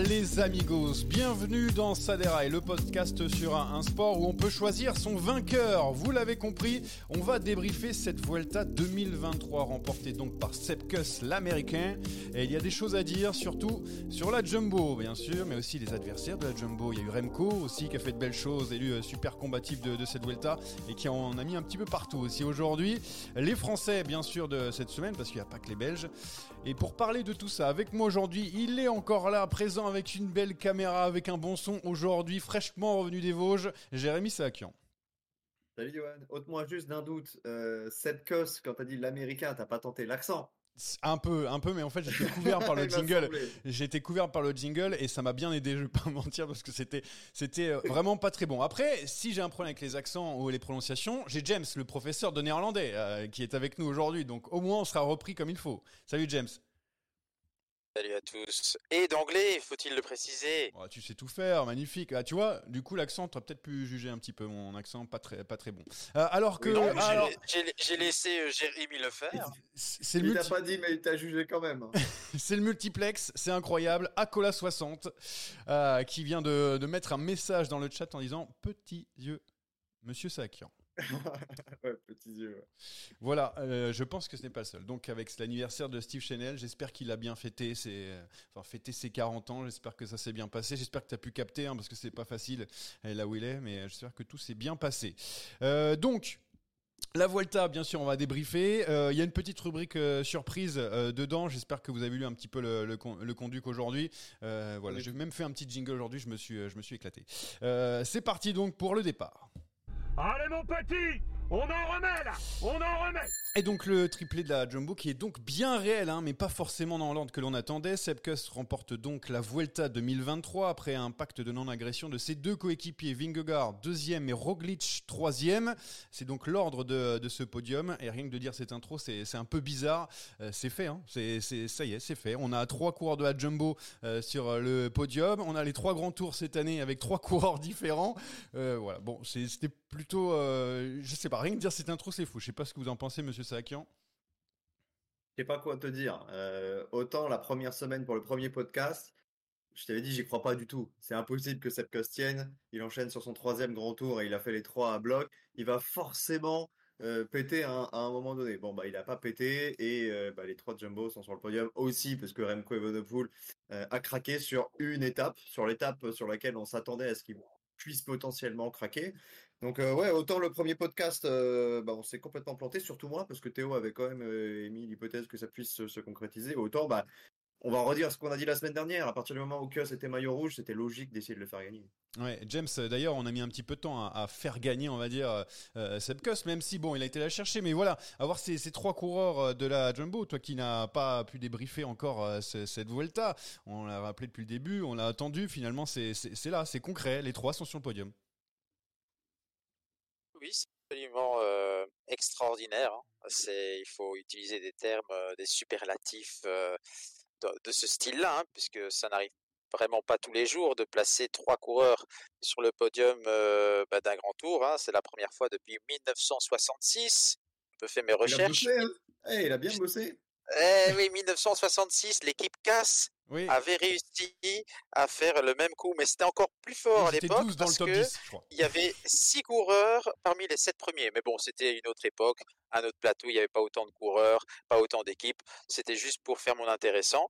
Les amigos, bienvenue dans Saderaï, le podcast sur un, sport où on peut choisir son vainqueur. Vous l'avez compris, on va débriefer cette Vuelta 2023 remportée donc par Sepkus l'américain. Et il y a des choses à dire, surtout sur la Jumbo bien sûr, mais aussi les adversaires de la Jumbo. Il y a eu Remco aussi qui a fait de belles choses, élu euh, super combatif de, de cette Vuelta et qui en a mis un petit peu partout aussi aujourd'hui. Les Français bien sûr de cette semaine parce qu'il n'y a pas que les Belges. Et pour parler de tout ça, avec moi aujourd'hui, il est encore là, présent avec une belle caméra, avec un bon son aujourd'hui, fraîchement revenu des Vosges, Jérémy Sakian. Salut Johan, ôte-moi juste d'un doute. Euh, Sepkus, quand t'as dit l'américain, t'as pas tenté l'accent? Un peu, un peu, mais en fait j'étais couvert par le jingle. été couvert par le jingle et ça m'a bien aidé, je vais pas mentir, parce que c'était, c'était euh, vraiment pas très bon. Après, si j'ai un problème avec les accents ou les prononciations, j'ai James, le professeur de néerlandais, euh, qui est avec nous aujourd'hui. Donc au moins on sera repris comme il faut. Salut James. Salut à tous. Et d'anglais, faut-il le préciser? Oh, tu sais tout faire, magnifique. Ah, tu vois, du coup l'accent, tu peut-être pu juger un petit peu mon accent, pas très, pas très bon. Euh, alors que, Oui, Non, j'ai- alors, j'ai j'ai laissé euh, Jérémy le faire. c'est multi- pas dit, mais il t'a jugé quand même. hein. C'est le multiplex, c'est incroyable. Acola60 euh, qui vient de, de mettre un message dans le chat en disant Petits yeux, monsieur Sakian. ouais, petits yeux. ouais. Voilà, euh, je pense que ce n'est pas le seul. Donc, avec l'anniversaire de Steve Chanel, j'espère qu'il a bien fêté ses, euh, enfin, fêté ses 40 ans. J'espère que ça s'est bien passé. J'espère que tu as pu capter, hein, parce que c'est pas facile euh, là où il est, mais j'espère que tout s'est bien passé. Euh, donc. La Vuelta, bien sûr, on va débriefer. Euh, Il y a une petite rubrique euh, surprise euh, dedans. J'espère que vous avez lu un petit peu le, le, con- le conduc aujourd'hui. Voilà, Oui. j'ai même fait un petit jingle aujourd'hui. Je me suis, je me suis éclaté. C'est parti donc pour le départ. Allez mon petit, on en remet là, on en remet. Et donc le triplé de la Jumbo qui est donc bien réel, hein, mais pas forcément dans l'ordre que l'on attendait. Sepkus remporte donc la Vuelta 2023 après un pacte de non-agression de ses deux coéquipiers, Vingegaard deuxième et Roglic troisième. C'est donc l'ordre de, ce podium. Et rien que de dire cette intro, c'est un peu bizarre. Euh, c'est fait, hein. ça y est, c'est fait. On a trois coureurs de la Jumbo euh, sur le podium. On a les trois grands tours cette année avec trois coureurs différents. Euh, voilà, bon, c'était plutôt, je sais pas, rien que dire cette intro, c'est fou. Je sais pas ce que vous en pensez, Monsieur Sakian. Je sais pas quoi te dire. Euh, autant la première semaine pour le premier podcast, je t'avais dit, j'y crois pas du tout. C'est impossible que Sepkus tienne. Il enchaîne sur son troisième grand tour et il a fait les trois à bloc. Il va forcément euh, péter à un, à un moment donné. Bon, bah, il a pas pété et euh, bah, les trois Jumbo sont sur le podium aussi parce que Remco Evenepoel euh, a craqué sur une étape, sur l'étape sur laquelle on s'attendait à ce qu'il puisse potentiellement craquer. Donc euh, ouais, autant le premier podcast, euh, bah, on s'est complètement planté, surtout moi, parce que Théo avait quand même euh, émis l'hypothèse que ça puisse se, se concrétiser. Autant bah on va redire ce qu'on a dit la semaine dernière. À partir du moment où Kuss était maillot rouge, c'était logique d'essayer de le faire gagner. Ouais, James, d'ailleurs, on a mis un petit peu de temps à, faire gagner, on va dire, euh, Seb Kuss, même si, bon, il a été la chercher. Mais voilà, avoir ces, trois coureurs de la Jumbo, toi qui n'as pas pu débriefer encore cette Vuelta, on l'a rappelé depuis le début, on l'a attendu, finalement, c'est là, c'est concret, les trois sont sur le podium. Oui, c'est absolument euh, extraordinaire. Hein. C'est, il faut utiliser des termes, des superlatifs de, ce style-là, hein, puisque ça n'arrive vraiment pas tous les jours de placer trois coureurs sur le podium euh, bah, d'un grand tour. Hein. C'est la première fois depuis 1966. Je fait mes recherches. Il a, eh, il a bien bossé. Eh oui, 1966, l'équipe casse avait réussi à faire le même coup, mais c'était encore plus fort à l'époque parce que il y avait six coureurs parmi les sept premiers. Mais bon, c'était une autre époque, un autre plateau, il n'y avait pas autant de coureurs, pas autant d'équipes. C'était juste pour faire mon intéressant.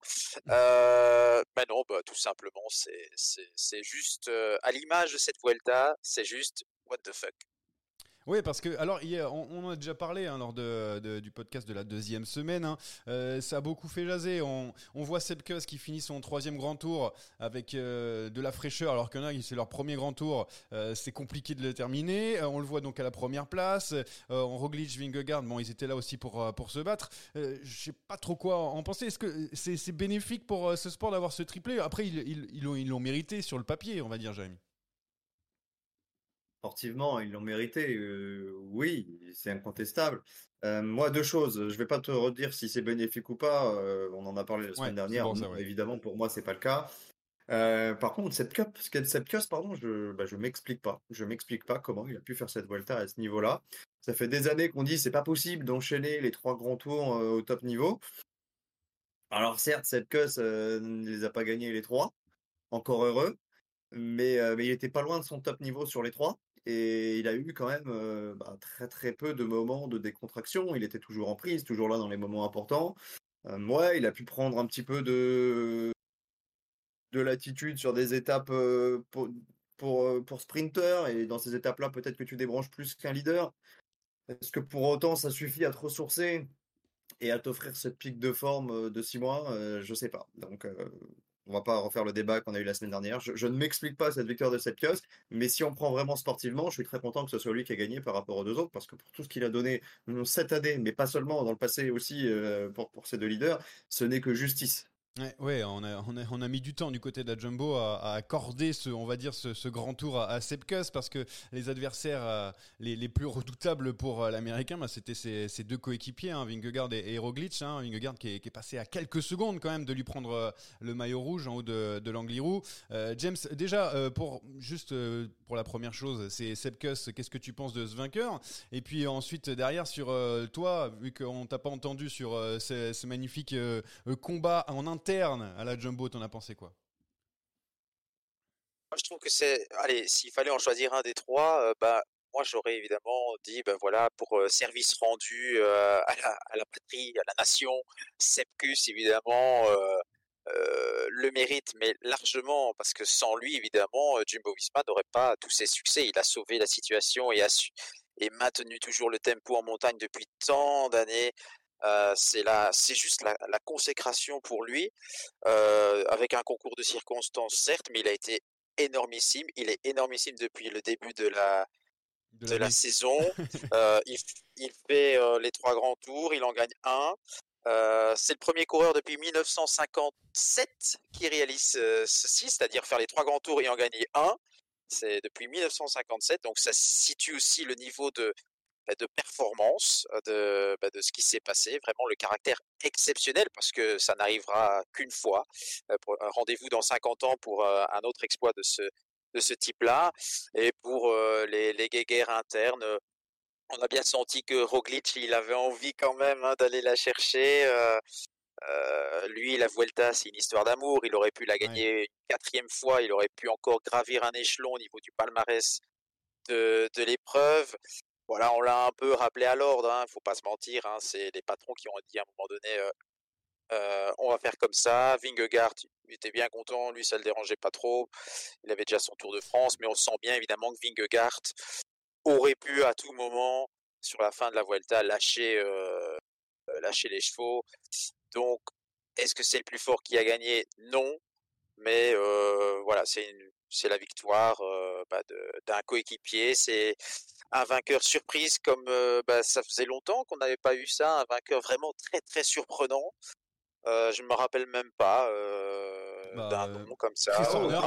Euh, ben non, bah, tout simplement, c'est juste euh, à l'image de cette Vuelta, c'est juste what the fuck. Oui, parce que, alors, on, en a déjà parlé hein, lors de, du podcast de la deuxième semaine. Hein. Euh, ça a beaucoup fait jaser. On, on voit Sepkus qui finit son troisième grand tour avec euh, de la fraîcheur, alors qu'il y c'est leur premier grand tour. Euh, c'est compliqué de le terminer. on le voit donc à la première place. en Roglic, Vingegaard, bon, ils étaient là aussi pour, pour se battre. je sais pas trop quoi en penser. Est-ce que c'est bénéfique pour ce sport d'avoir ce triplé? Après, ils l'ont ils, ils mérité sur le papier, on va dire, Jérémy. Sportivement, ils l'ont mérité. oui, c'est incontestable. moi, deux choses. Je vais pas te redire si c'est bénéfique ou pas. on en a parlé la semaine dernière. Évidemment, pour moi, c'est pas le cas. par contre, cette cup, cette cup, pardon, je, bah, je m'explique pas. Je m'explique pas comment il a pu faire cette Vuelta à ce niveau-là. Ça fait des années qu'on dit c'est pas possible d'enchaîner les trois grands tours au top niveau. Alors certes, cette cup ne les a pas gagnés les trois, encore heureux, mais, mais il était pas loin de son top niveau sur les trois. Et il a eu quand même bah, très très peu de moments de décontraction. Il était toujours en prise, toujours là dans les moments importants. moi, il a pu prendre un petit peu de, de latitude sur des étapes pour, pour, pour sprinter. Et dans ces étapes-là, peut-être que tu débranches plus qu'un leader. Est-ce que pour autant ça suffit à te ressourcer et à t'offrir cette pique de forme de six mois? Je sais pas. Donc on va pas refaire le débat qu'on a eu la semaine dernière. Je, ne m'explique pas cette victoire de Sepkus, mais si on prend vraiment sportivement, je suis très content que ce soit lui qui a gagné par rapport aux deux autres, parce que pour tout ce qu'il a donné cette année, mais pas seulement dans le passé aussi euh, pour ces deux leaders, ce n'est que justice. Ouais, on, a, on, a, mis du temps du côté de la Jumbo à, accorder ce, on va dire, ce, grand tour à, à Sepkus parce que les adversaires euh, les, plus redoutables pour euh, l'Américain, bah, c'était ses, deux coéquipiers, hein, Vingegaard et, et Roglic. Hein, Vingegaard qui est, passé à quelques secondes quand même de lui prendre euh, le maillot rouge en haut de, de l'Angliru. James, déjà, pour juste pour la première chose, c'est Sepkus, qu'est-ce que tu penses de ce vainqueur? Et puis ensuite, derrière, sur toi, vu qu'on t'a pas entendu sur ce, ce, magnifique combat en interne, à la Jumbo, t'en as pensé quoi? Je trouve que c'est. Allez, s'il fallait en choisir un des trois, euh, bah, moi, j'aurais évidemment dit, ben voilà, pour euh, service rendu euh, à, la, patrie, à la nation, Sepkus, évidemment, le mérite, mais largement, parce que sans lui, évidemment, Jumbo Visma n'aurait pas tous ses succès. Il a sauvé la situation et a su et maintenu toujours le tempo en montagne depuis tant d'années. Euh, c'est la, c'est juste la, la, consécration pour lui, euh, avec un concours de circonstances certes, mais il a été énormissime. Il est énormissime depuis le début de la de, la, saison. euh, il, il, fait les trois grands tours, il en gagne un. C'est le premier coureur depuis 1957 qui réalise ceci, c'est-à-dire faire les trois grands tours et en gagner un. C'est depuis 1957, donc ça situe aussi le niveau de, de performance de, bah, de ce qui s'est passé, vraiment le caractère exceptionnel parce que ça n'arrivera qu'une fois. Rendez-vous dans 50 ans pour un autre exploit de ce, de ce type-là. Et pour les, les guéguerres internes, on a bien senti que Roglic, il avait envie quand même hein, d'aller la chercher. Euh, lui, la Vuelta, c'est une histoire d'amour. Il aurait pu la gagner une quatrième fois. Il aurait pu encore gravir un échelon au niveau du palmarès de, de l'épreuve voilà, on l'a un peu rappelé à l'ordre, hein, faut pas se mentir, hein, c'est les patrons qui ont dit à un moment donné, on va faire comme ça. Vingegaard, il était bien content, lui ça le dérangeait pas trop. Il avait déjà son Tour de France, mais on sent bien évidemment que Vingegaard aurait pu à tout moment, sur la fin de la Vuelta, lâcher, les chevaux. Donc Est-ce que c'est le plus fort qui a gagné? Non, mais voilà, c'est la victoire bah, d'un coéquipier. Un vainqueur surprise comme euh, bah, ça faisait longtemps qu'on n'avait pas eu ça, un vainqueur vraiment très très surprenant. Euh, je me rappelle même pas euh, Bah, d'un euh, nom comme ça. Oh. Ah,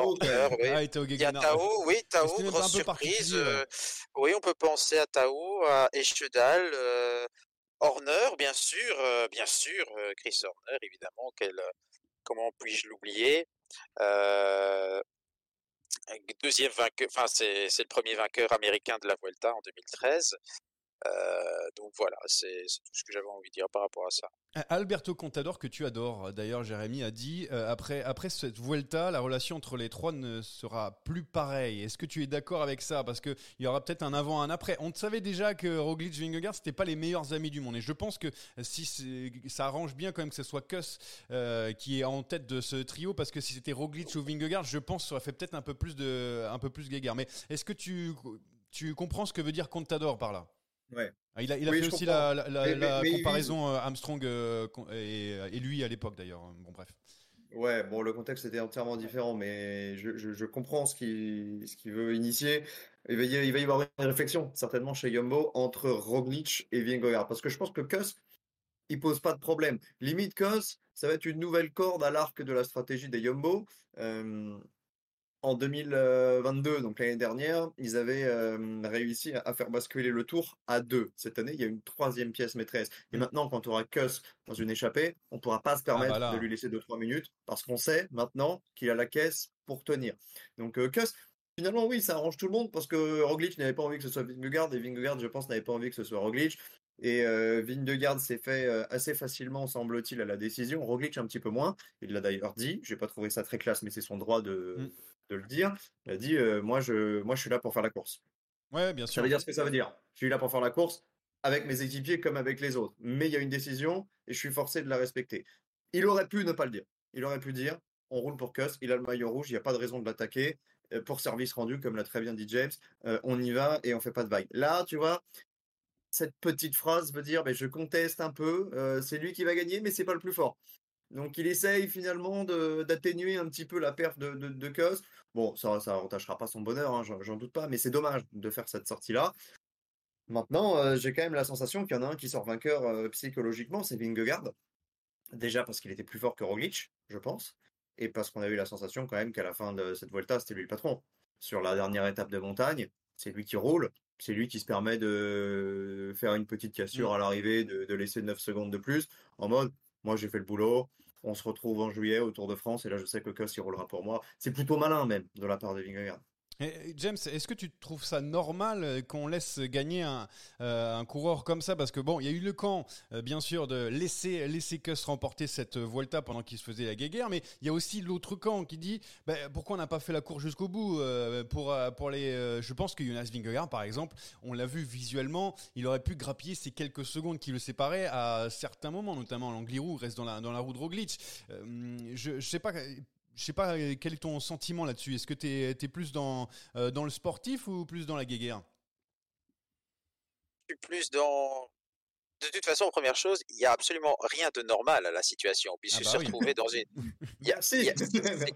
Tao Il y a. Tao, oui, Tao, grosse surprise. ouais. euh, oui, on peut penser à Tao, à Eschedal, euh, Horner, bien sûr, bien sûr, Chris Horner, évidemment. Quel, comment puis-je l'oublier Deuxième vainqueur, enfin c'est le premier vainqueur américain de la Vuelta en 2013. Euh, donc voilà, c'est tout ce que j'avais envie de dire par rapport à ça. Euh, Alberto Contador, que tu adores, d'ailleurs, Jérémy a dit, euh, après, après cette Vuelta, la relation entre les trois ne sera plus pareille. Est-ce que tu es d'accord avec ça? Parce qu'il y aura peut-être un avant, un après. On savait déjà que Roglic Vingegaard, c'était pas les meilleurs amis du monde. Et je pense que si ça arrange bien quand même que ce soit Kuss euh, qui est en tête de ce trio, parce que si c'était Roglic ou Vingegaard, je pense que ça aurait fait peut-être un peu plus de, un peu plus guéguerre. Mais est-ce que tu, tu comprends ce que veut dire Contador par là? Ouais. Ah, Il a, il a Oui, fait aussi comprends. la, la- la- Mais- mais- la mais il comparaison euh, Armstrong euh, et, et lui à l'époque d'ailleurs. Bon bref. Ouais, bon, le contexte était entièrement différent, mais je, je, je comprends ce qu'il ce veut initier. Il va, y, il va y avoir une réflexion, certainement, chez Jumbo, entre Roglic et Vingegaard. Parce que je pense que Kuss, il pose pas de problème. Limite, Kuss, ça va être une nouvelle corde à l'arc de la stratégie des Jumbo. Euh, en 2022, donc l'année dernière, ils avaient euh, réussi à, faire basculer le tour à deux. Cette année, il y a une troisième pièce maîtresse. Et maintenant, quand on aura Kuss dans une échappée, on pourra pas se permettre bah là. de lui laisser 2-3 minutes parce qu'on sait maintenant qu'il a la caisse pour tenir. Donc euh, Kuss, finalement, oui, ça arrange tout le monde parce que Roglic n'avait pas envie que ce soit Vingegaard et Vingegaard, je pense, n'avait pas envie que ce soit Roglic. Et euh, Vingegaard s'est fait euh, assez facilement, semble-t-il, à la décision. Roglic un petit peu moins. Il l'a d'ailleurs dit. J'ai pas trouvé ça très classe, mais c'est son droit de, Mm. De le dire. Il a dit euh, moi, je, moi, je suis là pour faire la course. Ouais, bien Ça sûr. veut dire ce que ça veut dire. Je suis là pour faire la course avec mes équipiers comme avec les autres. Mais il y a une décision et je suis forcé de la respecter. Il aurait pu ne pas le dire. Il aurait pu dire on roule pour Kuss, il a le maillot rouge, il n'y a pas de raison de l'attaquer. Pour service rendu, comme l'a très bien dit James, euh, on y va et on fait pas de vague. Là, tu vois, cette petite phrase veut dire ben, je conteste un peu, euh, c'est lui qui va gagner, mais c'est pas le plus fort. Donc il essaye finalement d'atténuer un petit peu la perte de, de, de. Bon, ça ça entachera pas son bonheur, hein, j'en doute pas, mais c'est dommage de faire cette sortie-là. Maintenant, euh, j'ai quand même la sensation qu'il y en a un qui sort vainqueur euh, psychologiquement, c'est Vingegaard. Déjà parce qu'il était plus fort que Roglic, je pense, et parce qu'on a eu la sensation quand même qu'à la fin de cette Vuelta, c'était lui le patron. Sur la dernière étape de montagne, c'est lui qui roule, c'est lui qui se permet de faire une petite cassure Mm. à l'arrivée, de, de laisser 9 secondes de plus, en mode, moi j'ai fait le boulot, on se retrouve en juillet au Tour de France, et là je sais que Kuss il roulera pour moi. C'est plutôt malin même de la part de Vingegaard. James, est-ce que tu trouves ça normal euh, qu'on laisse gagner un, euh, un coureur comme ça? Parce que bon, il y a eu le camp, euh, bien sûr, de laisser, laisser remporter cette Vuelta pendant qu'il se faisait la guéguerre, mais il y a aussi l'autre camp qui dit bah, pourquoi on n'a pas fait la course jusqu'au bout pour, pour les. je pense que Jonas Vingegaard, par exemple, on l'a vu visuellement, il aurait pu grappiller ces quelques secondes qui le séparaient à certains moments, notamment l'Angliru reste dans la, dans la roue de Roglic. Je, je sais pas. Je sais pas euh, quel est ton sentiment là-dessus? Est-ce que tu es, plus dans, euh, dans le sportif ou plus dans la guéguerre? Je suis plus dans. De toute façon, première chose, il n'y a absolument rien de normal à la situation, puisque Ah bah se oui. retrouver dans une. il y a- Merci. il y a- c'est-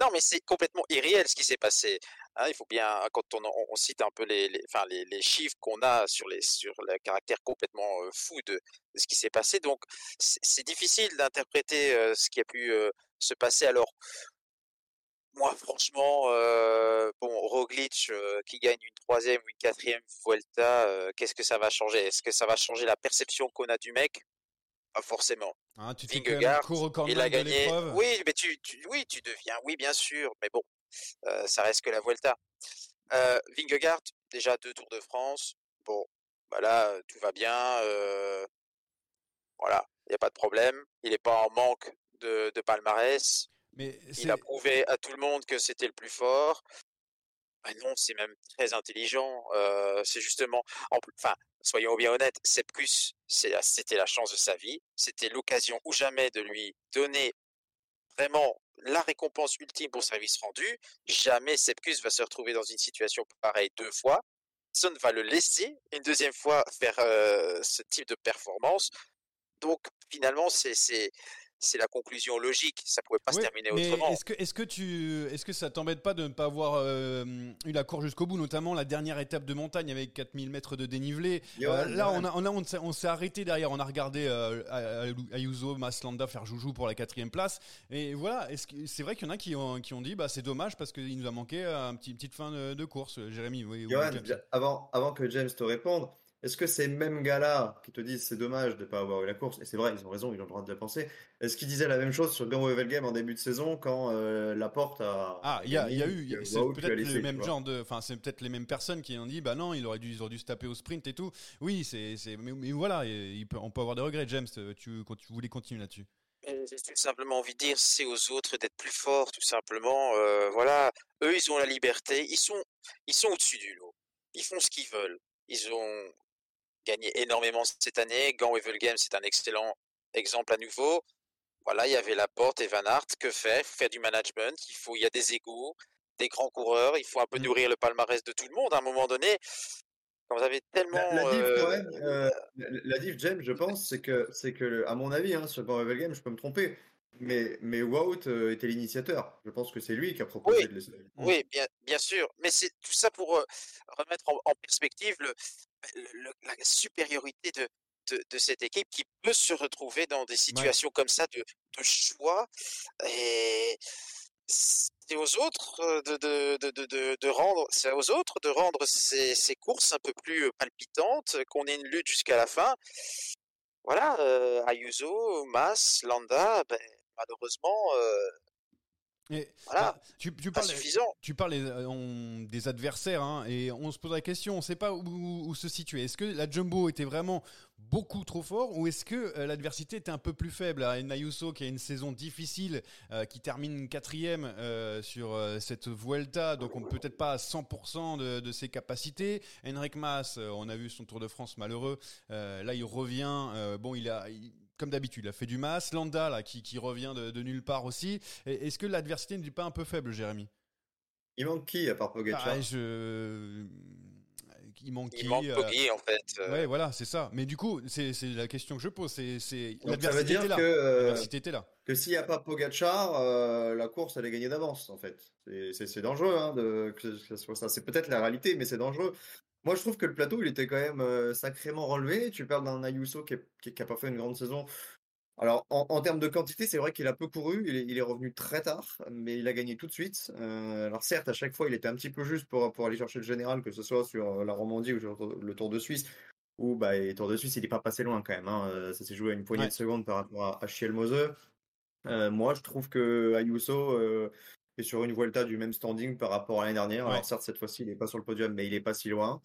Non, mais c'est complètement irréel ce qui s'est passé. Hein, il faut bien, quand on, on- cite un peu les, les, enfin, les, les chiffres qu'on a sur, les, sur le caractère complètement euh, fou de, de ce qui s'est passé, donc c'est c'est difficile d'interpréter euh, ce qui a pu euh, se passer. Alors, moi, franchement, euh, bon, Roglic euh, qui gagne une troisième ou une quatrième Vuelta, euh, qu'est-ce que ça va changer? Est-ce que ça va changer la perception qu'on a du mec? Pas forcément. Hein, Tu Vingegaard, il a de gagné. l'épreuve? Oui, mais tu, tu- oui, tu deviens, oui, bien sûr, mais bon, ça reste que la Vuelta. Vingegaard, déjà deux Tours de France. Bon, bah là, tout va bien. voilà, il n'y a pas de problème. Il n'est pas en manque de, de palmarès. Mais Il a prouvé à tout le monde que c'était le plus fort. Ah non, c'est même très intelligent. euh, c'est justement, en enfin, soyons bien honnêtes, Sepkus, c'était la chance de sa vie. C'était l'occasion ou jamais de lui donner vraiment la récompense ultime pour service rendu. Jamais Sepkus va se retrouver dans une situation pareille deux fois. Personne va le laisser une deuxième fois faire euh, ce type de performance. Donc finalement, c'est c'est la conclusion logique. Ça pouvait pas se terminer mais autrement. Est-ce que, est-ce que tu, est-ce que ça t'embête pas de ne pas avoir euh, eu la course jusqu'au bout, notamment la dernière étape de montagne avec 4000 mètres de dénivelé? Euh, là, on a, on a, on s'est, on s'est arrêté derrière. On a regardé euh, Ay- Ayuso, Maslanda faire joujou pour la quatrième place. Et voilà. Est-ce que c'est vrai qu'il y en a qui ont, qui ont dit, bah c'est dommage parce qu'il nous a manqué euh, un petit, une petite fin de, de course. Jérémy, oui, avant, avant que James te réponde, est-ce que ces mêmes gars-là qui te disent c'est dommage de ne pas avoir eu la course, et c'est vrai, ils ont raison, ils ont le droit de le penser, est-ce qu'ils disaient la même chose sur Gamo Game en début de saison quand euh, Laporte a. Ah, il y a, y eu, c'est peut-être le tu même genre de, enfin, c'est peut-être les mêmes personnes qui ont dit, bah non, il aurait dû, ils auraient dû se taper au sprint et tout. Oui, c'est, c'est, mais, mais voilà, et il peut- on peut avoir des regrets. James, tu, quand tu voulais continuer là-dessus. J'ai tout simplement envie de dire, c'est aux autres d'être plus forts, tout simplement. Euh, voilà, eux, ils ont la liberté, ils sont, ils sont au-dessus du lot. Ils font ce qu'ils veulent. Ils ont gagné énormément cette année. Gant Games, c'est un excellent exemple à nouveau. Voilà, il y avait Laporte et Van Aert. Que faire? Il faut faire du management. Il faut, il y a des égaux, des grands coureurs. Il faut un peu Mm. nourrir le palmarès de tout le monde. À un moment donné, quand vous avez tellement, La, la diff, quand euh, euh, la, la diff, James, je pense, c'est que, c'est que, à mon avis, hein, sur Gamo Game, je peux me tromper, mais, mais Wout euh, était l'initiateur. Je pense que c'est lui qui a proposé Oui. de laisser. Oui, bien, bien sûr. Mais c'est tout ça pour euh, remettre en, en perspective le, le- le- la supériorité de, de, de cette équipe qui peut se retrouver dans des situations comme ça de, de choix. Et c'est aux autres euh, de, de, de, rendre, c'est aux autres de rendre ces, ces courses un peu plus euh, palpitantes, qu'on ait une lutte jusqu'à la fin. Voilà, euh, Ayuso, Mas, Landa, ben, malheureusement, euh, Et, Voilà. ah, tu, tu parles, suffisant. tu parles euh, on- des adversaires, hein, et on se pose la question, on ne sait pas où, où se situer. Est-ce que la Jumbo était vraiment beaucoup trop fort, ou est-ce que euh, l'adversité était un peu plus faible? À Ayuso qui a une saison difficile, euh, qui termine quatrième euh, sur cette Vuelta, donc on peut-être pas à 100% de, de ses capacités. Henrik Mas, on a vu son Tour de France malheureux, là il revient, bon il a... il- comme d'habitude, il a fait du mas. Landa, là, qui, qui revient de, de nulle part aussi. Est-ce que l'adversité n'est pas un peu faible, Jérémy? Il manque qui à part Pogacar? Ah, je... Il manque il qui, manque euh, Poggi en fait. euh, Ouais, voilà, c'est ça. Mais du coup, c'est c'est la question que je pose. C'est c'est- Donc ça veut l'adversité dire était là. que, euh, L'adversité était là. que s'il n'y a pas Pogacar, euh, la course elle est gagnée d'avance en fait. C'est- dangereux hein, de, que ce soit ça. C'est peut-être la réalité, mais c'est dangereux. Moi je trouve que le plateau il était quand même euh, sacrément relevé. Tu parles d'un Ayuso qui n'a pas fait une grande saison. Alors en, en termes de quantité, c'est vrai qu'il a peu couru. Il est, il est revenu très tard, mais il a gagné tout de suite. Euh, alors certes, à chaque fois il était un petit peu juste pour, pour aller chercher le général, que ce soit sur euh, la Romandie ou sur le Tour de Suisse. Ou bah, et Tour de Suisse, il n'est pas passé loin quand même. hein. Ça s'est joué à une poignée Ouais. de secondes par rapport à, à. Euh, moi, je trouve que Ayuso euh, est sur une Vuelta du même standing par rapport à l'année dernière. Ouais. Alors certes, cette fois-ci, il n'est pas sur le podium, mais il n'est pas si loin.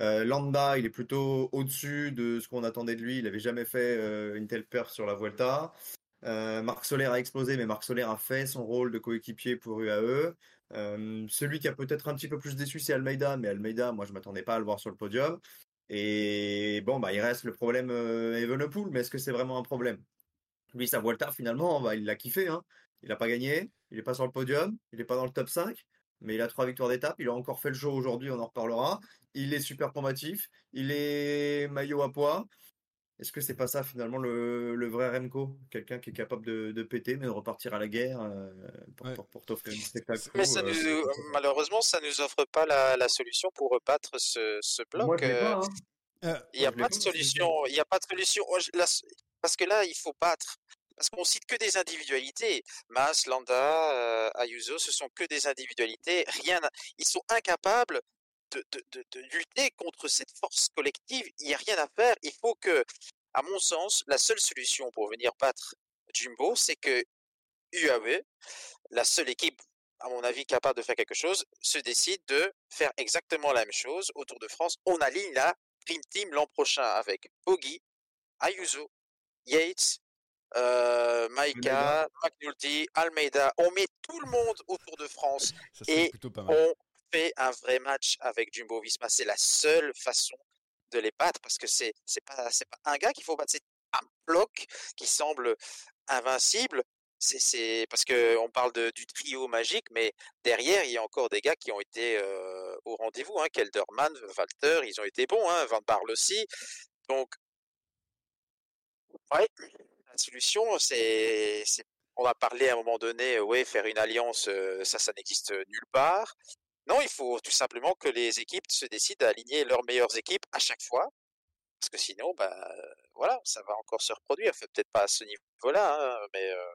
Euh, Landa, il est plutôt au-dessus de ce qu'on attendait de lui. Il n'avait jamais fait euh, une telle perf sur la Vuelta. Euh, Marc Soler a explosé, mais Marc Soler a fait son rôle de coéquipier pour UAE. Euh, celui qui a peut-être un petit peu plus déçu, c'est Almeida, mais Almeida, moi, je m'attendais pas à le voir sur le podium. Et bon, bah, il reste le problème Evenepoel, mais est-ce que c'est vraiment un problème? Lui, sa Vuelta, finalement, bah, il l'a kiffé. Hein. Il n'a pas gagné, il n'est pas sur le podium, il n'est pas dans le top 5, mais il a trois victoires d'étape. Il a encore fait le show aujourd'hui, on en reparlera. Il est super combatif, il est maillot à poids. Est-ce que c'est pas ça finalement le, le vrai Remco? Quelqu'un qui est capable de, de péter, mais de repartir à la guerre euh, pour, Ouais. pour, pour t'offrir un spectacle Mais ça euh, nous, c'est- c'est- malheureusement, ça nous offre pas la, la solution pour rebattre ce, ce bloc. Moi, je l'ai euh, pas, hein. Euh, Il n'y a pas de solution. Il n'y a pas de solution. Parce que là, il faut battre. Parce qu'on cite que des individualités. Mas, Landa, euh, Ayuso, ce sont que des individualités. Rien. Ils sont incapables de, de, de, de lutter contre cette force collective. Il n'y a rien à faire. Il faut que, à mon sens, la seule solution pour venir battre Jumbo, c'est que UAE, la seule équipe, à mon avis, capable de faire quelque chose, se décide de faire exactement la même chose au Tour de France. On aligne la Dream Team l'an prochain avec Poggi, Ayuso, Yates, euh, Maika, McNulty, Almeida. On met tout le monde au Tour de France. ça Et. On fait un vrai match avec Jumbo Visma. C'est la seule façon de les battre parce que c'est c'est pas c'est pas un gars qu'il faut battre, c'est un bloc qui semble invincible. C'est c'est parce que on parle de, du trio magique, mais derrière il y a encore des gars qui ont été euh, au rendez-vous. Hein. Kelderman, Walter, ils ont été bons. Hein. Van Barle aussi. Donc ouais, solution. C'est, on a parlé à un moment donné, euh, ouais, faire une alliance, euh, ça, ça n'existe nulle part. Non, il faut tout simplement que les équipes se décident à aligner leurs meilleures équipes à chaque fois, parce que sinon, bah, voilà, ça va encore se reproduire. Peut-être pas à ce niveau-là, hein, mais euh,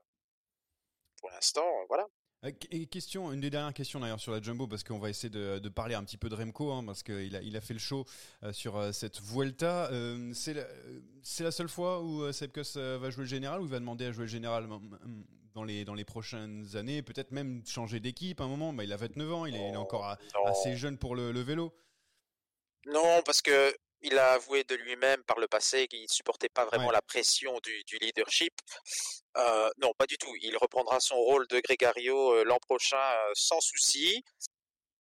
pour l'instant, voilà. Euh, Et question, une des dernières questions d'ailleurs sur la Jumbo, parce qu'on va essayer de, de parler un petit peu de Remco, hein, parce qu'il a, il a fait le show euh, sur euh, cette Vuelta. Euh, c'est la, seule fois où Sepkus va jouer le général ou il va demander à jouer le général dans les, dans les prochaines années, peut-être même changer d'équipe à un moment? Bah, il a 29 ans, il est, il est encore a- assez jeune pour le, le vélo. Non, parce que il a avoué de lui-même par le passé qu'il ne supportait pas vraiment Ouais. la pression du, du leadership. Euh, non, pas du tout. Il reprendra son rôle de Grégario euh, l'an prochain euh, sans souci.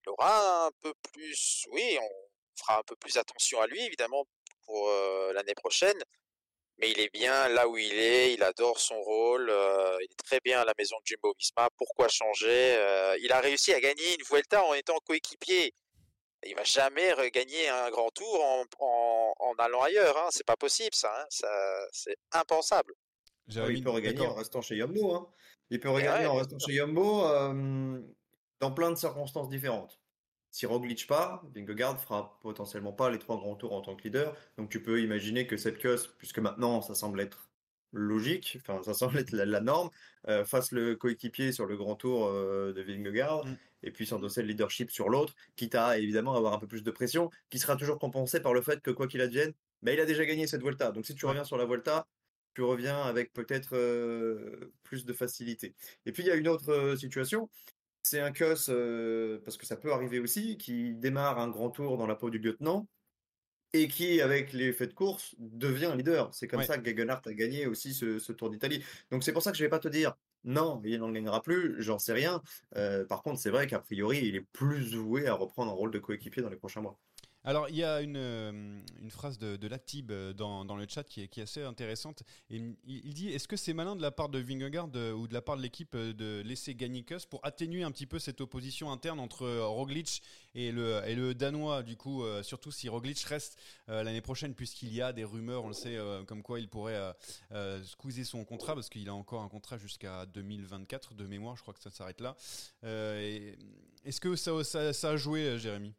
Il aura un peu plus, oui, on fera un peu plus attention à lui évidemment pour euh, l'année prochaine. Mais il est bien là où il est, il adore son rôle, euh, il est très bien à la maison de Jumbo Visma. Pourquoi changer Il a réussi à gagner une Vuelta en étant coéquipier. Il va jamais regagner un grand tour en, en, en allant ailleurs. Hein. C'est pas possible, ça. hein. ça c'est impensable. Jérémy, il peut regagner en restant chez Yumbo. Hein. Il peut regagner ouais, en restant chez Yumbo euh, dans plein de circonstances différentes. Si Roglic part, Vingegaard fera potentiellement pas les trois grands tours en tant que leader. Donc tu peux imaginer que Sepkus, puisque maintenant ça semble être logique, enfin ça semble être la, la norme, euh, fasse le coéquipier sur le grand tour euh, de Vingegaard Mm. et puis s'endosser le leadership sur l'autre, quitte à évidemment avoir un peu plus de pression, qui sera toujours compensée par le fait que quoi qu'il advienne, bah, il a déjà gagné cette Vuelta. Donc si tu reviens sur la Vuelta, tu reviens avec peut-être euh, plus de facilité. Et puis il y a une autre euh, situation, c'est un euh, parce que ça peut arriver aussi, qui démarre un grand tour dans la peau du lieutenant et qui, avec les faits de course, devient leader. C'est comme Ouais. ça que Gegenhardt a gagné aussi ce, ce Tour d'Italie. Donc c'est pour ça que je vais pas te dire non, il n'en gagnera plus, j'en sais rien. Euh, par contre, c'est vrai qu'a priori, il est plus voué à reprendre un rôle de coéquipier dans les prochains mois. Alors, il y a une, euh, une phrase de, de Lactib euh, dans, dans le chat qui est, qui est assez intéressante. Et il, dit Est-ce que c'est malin de la part de Vingegaard ou de la part de l'équipe euh, de laisser gagner Kuss pour atténuer un petit peu cette opposition interne entre Roglic et le, et le Danois Du coup, surtout si Roglic reste l'année prochaine, puisqu'il y a des rumeurs, on le sait, comme quoi il pourrait squeezer son contrat, parce qu'il a encore un contrat jusqu'à 2024 de mémoire, je crois que ça s'arrête là. Est-ce que ça, ça, ça a joué, Jérémy?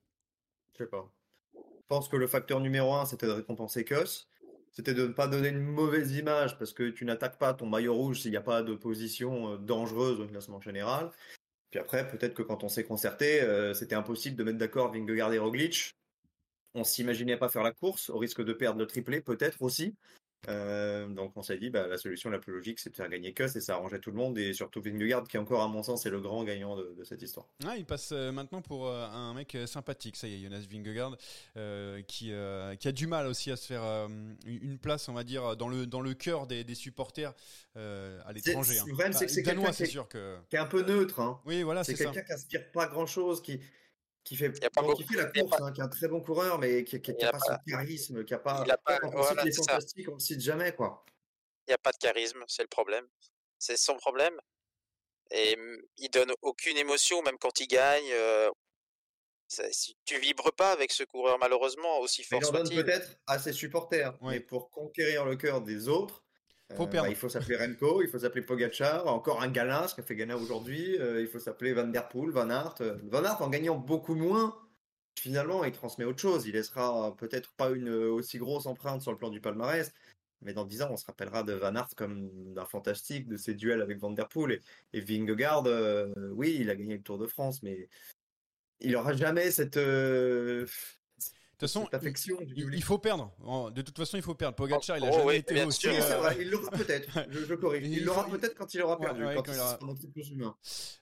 Je sais pas. Je pense que le facteur numéro un, c'était de récompenser Kuss. C'était de ne pas donner une mauvaise image parce que tu n'attaques pas ton maillot rouge s'il n'y a pas de position euh, dangereuse au classement général. Puis après, peut-être que quand on s'est concerté, euh, c'était impossible de mettre d'accord Vingegaard et Roglic. On s'imaginait pas faire la course au risque de perdre le triplé, peut-être aussi. Euh, donc on s'est dit, bah, la solution la plus logique, c'est de faire gagner Kuss et ça arrangeait tout le monde et surtout Vingegaard qui encore à mon sens est le grand gagnant de, de cette histoire. Ah, il passe euh, maintenant pour euh, un mec sympathique, ça y est, Jonas Vingegaard, euh, qui, qui a du mal aussi à se faire une place, on va dire, dans le, dans le cœur des, des supporters à l'étranger. c'est- hein. problème, c'est que c'est quelqu'un qui est- sûr que. Qui est un peu neutre, hein. Oui, voilà, C'est quelqu'un qui aspire pas grand chose, qui, qui fait, y a pas qui fait la il course, pas- hein, qui est un très bon coureur, mais qui, qui, qui Il y a a pas pas- son charisme, qui a pas, il a pas- on voilà, cite les fantastiques, on le cite jamais, quoi. Il n'y a pas de charisme, c'est le problème. C'est son problème. Et il donne aucune émotion, même quand il gagne. euh, ça- si- tu vibres pas avec ce coureur, malheureusement, aussi fort il en donne soit-il. peut-être à ses supporters, Ouais. mais pour conquérir le cœur des autres, Faut euh, perdre. bah, il faut s'appeler Remco, il faut s'appeler Pogacar, encore un Galin, ce qu'a fait Ghana aujourd'hui, euh, il faut s'appeler Van Der Poel, Van Aert. euh, Van Aert, en gagnant beaucoup moins, finalement, il transmet autre chose. Il laissera peut-être pas une aussi grosse empreinte sur le plan du palmarès, mais dans 10 ans, on se rappellera de Van Aert comme d'un fantastique, de ses duels avec Van Der Poel. Et, et Vingegaard, euh, oui, il a gagné le Tour de France, mais il aura jamais cette, euh, toute façon, affection il, faut perdre. De toute façon, il faut perdre. Pogacar, il a Oh, jamais oui, été aussi. Oui, euh, vrai, il l'aura peut-être. Je, je corrige. Il l'aura peut-être quand il aura perdu, ouais, quand, quand il il aura- sera un petit plus humain.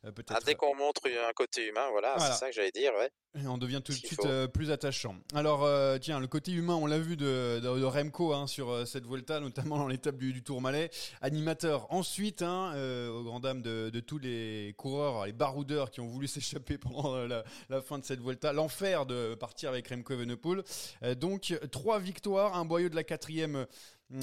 euh, Ah, dès qu'on montre un côté humain, voilà, Voilà. c'est ça que j'allais dire, ouais. On devient tout de suite euh, plus attachant. Alors, euh, tiens, le côté humain, on l'a vu de, de, de Remco hein, sur euh, cette Vuelta, notamment dans l'étape du, du Tour Malais. Animateur ensuite, hein, euh, aux grandes dames de, de tous les coureurs, les baroudeurs qui ont voulu s'échapper pendant la, la fin de cette Vuelta. L'enfer de partir avec Remco Evenepoel. Euh, donc, trois victoires, un boyau de la quatrième.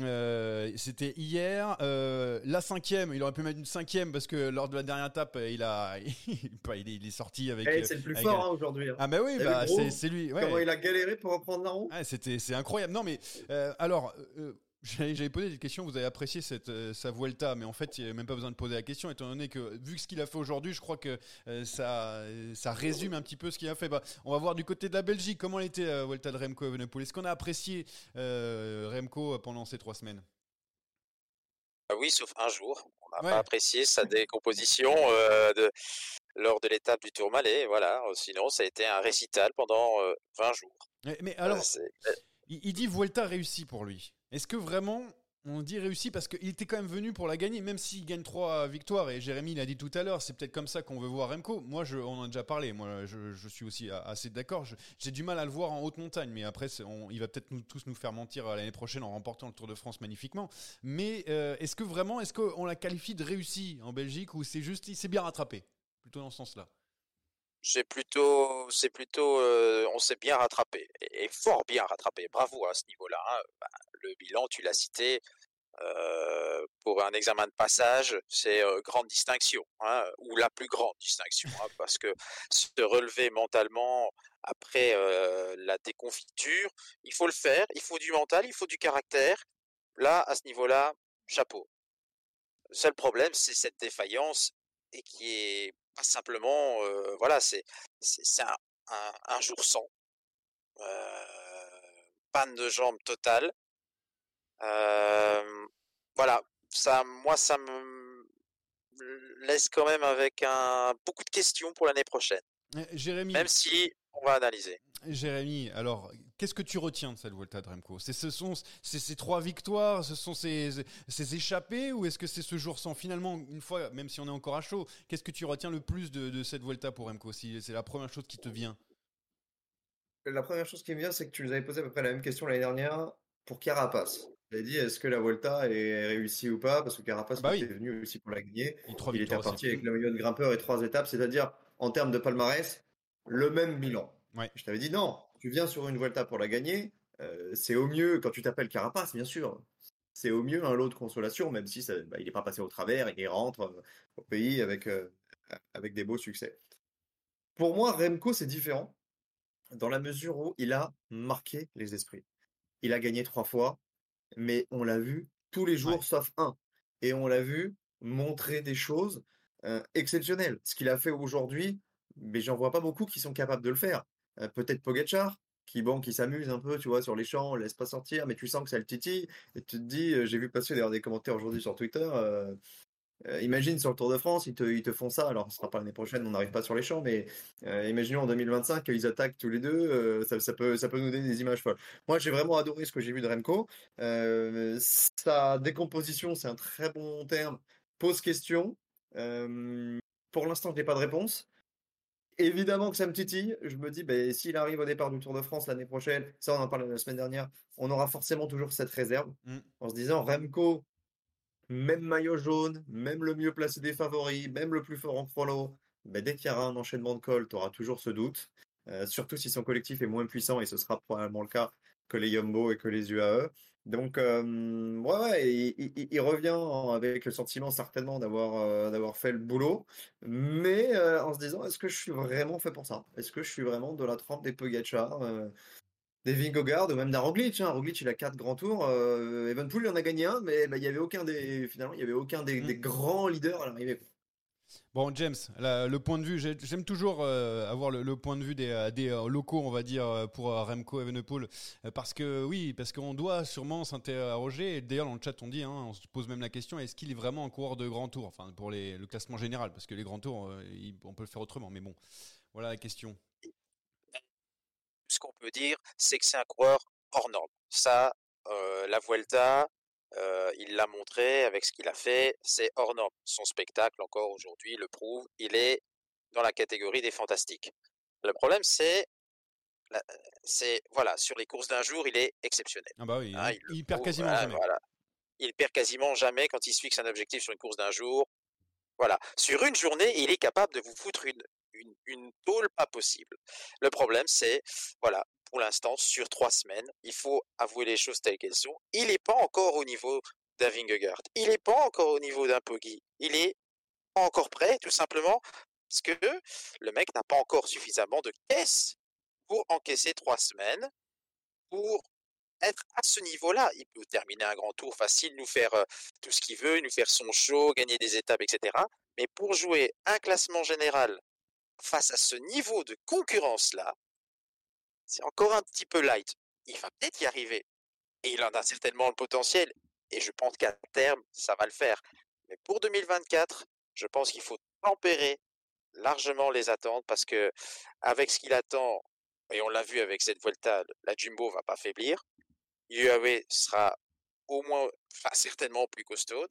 euh, C'était hier. Euh, la cinquième, il aurait pu mettre une cinquième parce que lors de la dernière étape, il a, il, est- il est sorti avec. Eh, c'est le plus avec fort hein, aujourd'hui. hein. ah bah oui, T'as bah, Gros c'est c'est lui. ouais. Comment il a galéré pour reprendre la roue? C'était c'est incroyable. Non mais euh, alors J'avais posé des questions, vous avez apprécié cette, euh, sa Vuelta, mais en fait, il n'y a même pas besoin de poser la question, étant donné que, vu ce qu'il a fait aujourd'hui, je crois que euh, ça, ça résume un petit peu ce qu'il a fait. Bah, on va voir du côté de la Belgique, comment était la Vuelta de Remco Evenepoel? Est-ce qu'on a apprécié Remco pendant ces trois semaines? Ah Oui, sauf un jour. On n'a pas apprécié sa décomposition de, lors de l'étape du Tour Malais. Voilà. Sinon, ça a été un récital pendant 20 jours. Mais, alors, il, il dit Vuelta réussi pour lui. Est-ce que vraiment on dit réussi parce qu'il était quand même venu pour la gagner, même s'il gagne trois victoires. Et Jérémy l'a dit tout à l'heure, c'est peut-être comme ça qu'on veut voir Remco. Moi, je, on en a déjà parlé. Moi, je, suis aussi assez d'accord. J'ai du mal à le voir en haute montagne, mais après, il va peut-être nous, tous nous faire mentir l'année prochaine en remportant le Tour de France magnifiquement. Mais euh, est-ce que vraiment, est-ce qu'on la qualifie de réussi en Belgique ou c'est juste, il s'est bien rattrapé, plutôt dans ce sens-là c'est plutôt, c'est plutôt, euh, on s'est bien rattrapé et, fort bien rattrapé. Bravo à ce niveau-là. Hein. Bah, le bilan, tu l'as cité, euh, pour un examen de passage, c'est euh, grande distinction, hein, ou la plus grande distinction, hein, parce que se relever mentalement après la déconfiture, il faut le faire. Il faut du mental, il faut du caractère. Là, à ce niveau-là, chapeau. Le seul problème, c'est cette défaillance et qui est pas simplement, voilà, c'est c'est un, jour sans, panne de jambes totale. voilà, ça, moi, ça me laisse quand même avec un beaucoup de questions pour l'année prochaine. Jérémy, même si on va analyser. Jérémy, alors qu'est-ce que tu retiens de cette Volta de Remco C'est ce sont ces trois victoires, ce sont ces, échappées ou est-ce que c'est ce jour sans? Finalement une fois, même si on est encore à chaud, qu'est-ce que tu retiens le plus de, cette Volta pour Remco? Si c'est la première chose qui te vient. La première chose qui me vient, c'est que tu nous avais posé à peu près la même question l'année dernière pour Carapace. As dit est-ce que la Volta est réussie ou pas? Parce que Carapace bah est venu aussi pour la gagner. Il, était parti avec le milieu de grimpeur et trois étapes, c'est-à-dire en termes de palmarès, le même bilan. Je t'avais dit non, tu viens sur une Vuelta pour la gagner, euh, c'est au mieux quand tu t'appelles Carapace, bien sûr. C'est au mieux un lot de consolation, même si bah, il n'est pas passé au travers et il rentre euh, au pays avec, euh, avec des beaux succès. Pour moi, Remco, c'est différent dans la mesure où il a marqué les esprits. Il a gagné trois fois, mais on l'a vu tous les jours sauf un. Et on l'a vu montrer des choses exceptionnelles. Ce qu'il a fait aujourd'hui, mais j'en vois pas beaucoup qui sont capables de le faire. Euh, peut-être Pogacar, qui bon, qui s'amuse un peu, tu vois, sur les champs, laisse pas sortir, mais tu sens que ça le titille, et tu te dis, euh, j'ai vu passer d'ailleurs des commentaires aujourd'hui sur Twitter, euh, imagine sur le Tour de France, ils te, ils te font ça, alors ce sera pas l'année prochaine, on n'arrive pas sur les champs, mais imaginons en 2025 qu'ils attaquent tous les deux, ça, peut, ça peut nous donner des images folles. Moi, j'ai vraiment adoré ce que j'ai vu de Remco. sa décomposition, c'est un très bon terme, pose question. pour l'instant, je n'ai pas de réponse évidemment que ça me titille. Je me dis, ben, s'il arrive au départ du Tour de France l'année prochaine, ça on en parlait la semaine dernière, on aura forcément toujours cette réserve. Mm. En se disant, Remco, même maillot jaune, même le mieux placé des favoris, même le plus fort en ben, dès qu'il y aura un enchaînement de col, tu auras toujours ce doute. Euh, surtout si son collectif est moins puissant, et ce sera probablement le cas que les Yumbo et que les UAE. Donc, euh, ouais, il, revient avec le sentiment certainement d'avoir euh, d'avoir fait le boulot, mais en se disant, est-ce que je suis vraiment fait pour ça? Est-ce que je suis vraiment de la trempe des Pogacar, des Vingegaard ou même d'un Roglic hein? Roglic, il a quatre grands tours. Evenpool, il en a gagné un, mais bah, il y avait aucun des finalement, il y avait aucun des, des mmh. grands leaders à l'arrivée. Bon, James, le point de vue, j'aime toujours euh, avoir le, point de vue des, euh, euh, locaux, on va dire, pour Remco Evenepoel, parce que oui, parce qu'on doit sûrement s'interroger. D'ailleurs, dans le chat, on dit, hein, on se pose même la question est-ce qu'il est vraiment un coureur de grand tour Enfin, pour le classement général, parce que les grands tours, on peut le faire autrement. Mais bon, voilà la question. Qu'on peut dire, c'est que c'est un coureur hors norme. Ça, la Vuelta, euh, il l'a montré avec ce qu'il a fait, c'est hors norme. Son spectacle, encore aujourd'hui, le prouve. Il est dans la catégorie des fantastiques. Le problème, c'est, c'est voilà, sur les courses d'un jour, il est exceptionnel. Ah bah oui, hein, il, perd quasiment jamais. Il perd quasiment jamais quand il se fixe un objectif sur une course d'un jour. Voilà, sur une journée, il est capable de vous foutre une, une, tôle pas possible. Le problème, c'est, voilà, pour l'instant sur trois semaines. Il faut avouer les choses telles qu'elles sont. Il n'est pas encore au niveau d'un Vingegaard. Il n'est pas encore au niveau d'un Poggi. Il est pas encore prêt, tout simplement, parce que le mec n'a pas encore suffisamment de caisse pour encaisser trois semaines, pour être à ce niveau-là. Il peut terminer un grand tour facile, nous faire euh, tout ce qu'il veut, nous faire son show, gagner des étapes, etc. Mais pour jouer un classement général face à ce niveau de concurrence-là, c'est encore un petit peu light. Il va peut-être y arriver. Et il en a certainement le potentiel. Et je pense qu'à terme, ça va le faire. Mais pour 2024, je pense qu'il faut tempérer largement les attentes parce que avec ce qu'il attend, et on l'a vu avec cette Vuelta, la Jumbo va pas faiblir. UAE sera au moins, enfin certainement plus costaud.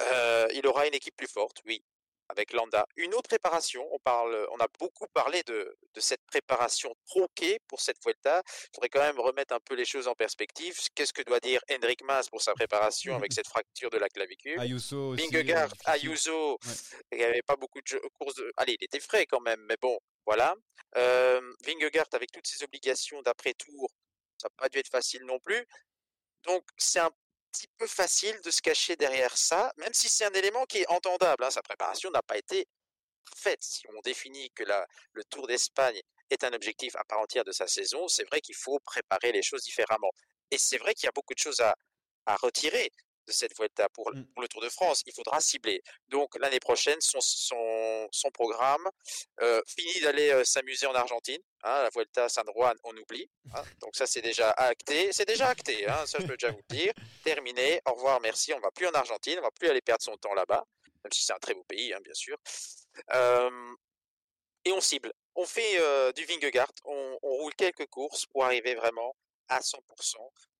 Euh, il aura une équipe plus forte, oui, avec Landa. Une autre préparation, on parle, on a beaucoup parlé de, de cette préparation tronquée pour cette Vuelta. Il faudrait quand même remettre un peu les choses en perspective. Qu'est-ce que doit dire Hendrik Mas pour sa préparation avec cette fracture de la clavicule? Ayuso aussi. Vingegaard, euh. Ayuso, Ouais. il n'y avait pas beaucoup de courses. De... Allez, il était frais quand même, mais bon, voilà. Euh, Vingegaard avec toutes ses obligations d'après-tour, ça n'a pas dû être facile non plus. Donc c'est un petit peu facile de se cacher derrière ça, même si c'est un élément qui est entendable. hein. Sa préparation n'a pas été parfaite. Si on définit que le Tour d'Espagne est un objectif à part entière de sa saison, c'est vrai qu'il faut préparer les choses différemment. Et c'est vrai qu'il y a beaucoup de choses à, à retirer de cette Vuelta pour, Mm. pour le Tour de France. Il faudra cibler. Donc l'année prochaine, son, son, son programme, euh, fini d'aller euh, s'amuser en Argentine. hein, la Vuelta San Juan, on oublie. hein. donc ça, c'est déjà acté. C'est déjà acté, hein, ça je peux déjà vous le dire. Terminé. Au revoir, merci. On va plus en Argentine. On va plus aller perdre son temps là-bas, même si c'est un très beau pays, bien sûr. Euh, et on cible. On fait euh, du Vingegaard. On, on roule quelques courses pour arriver vraiment à 100%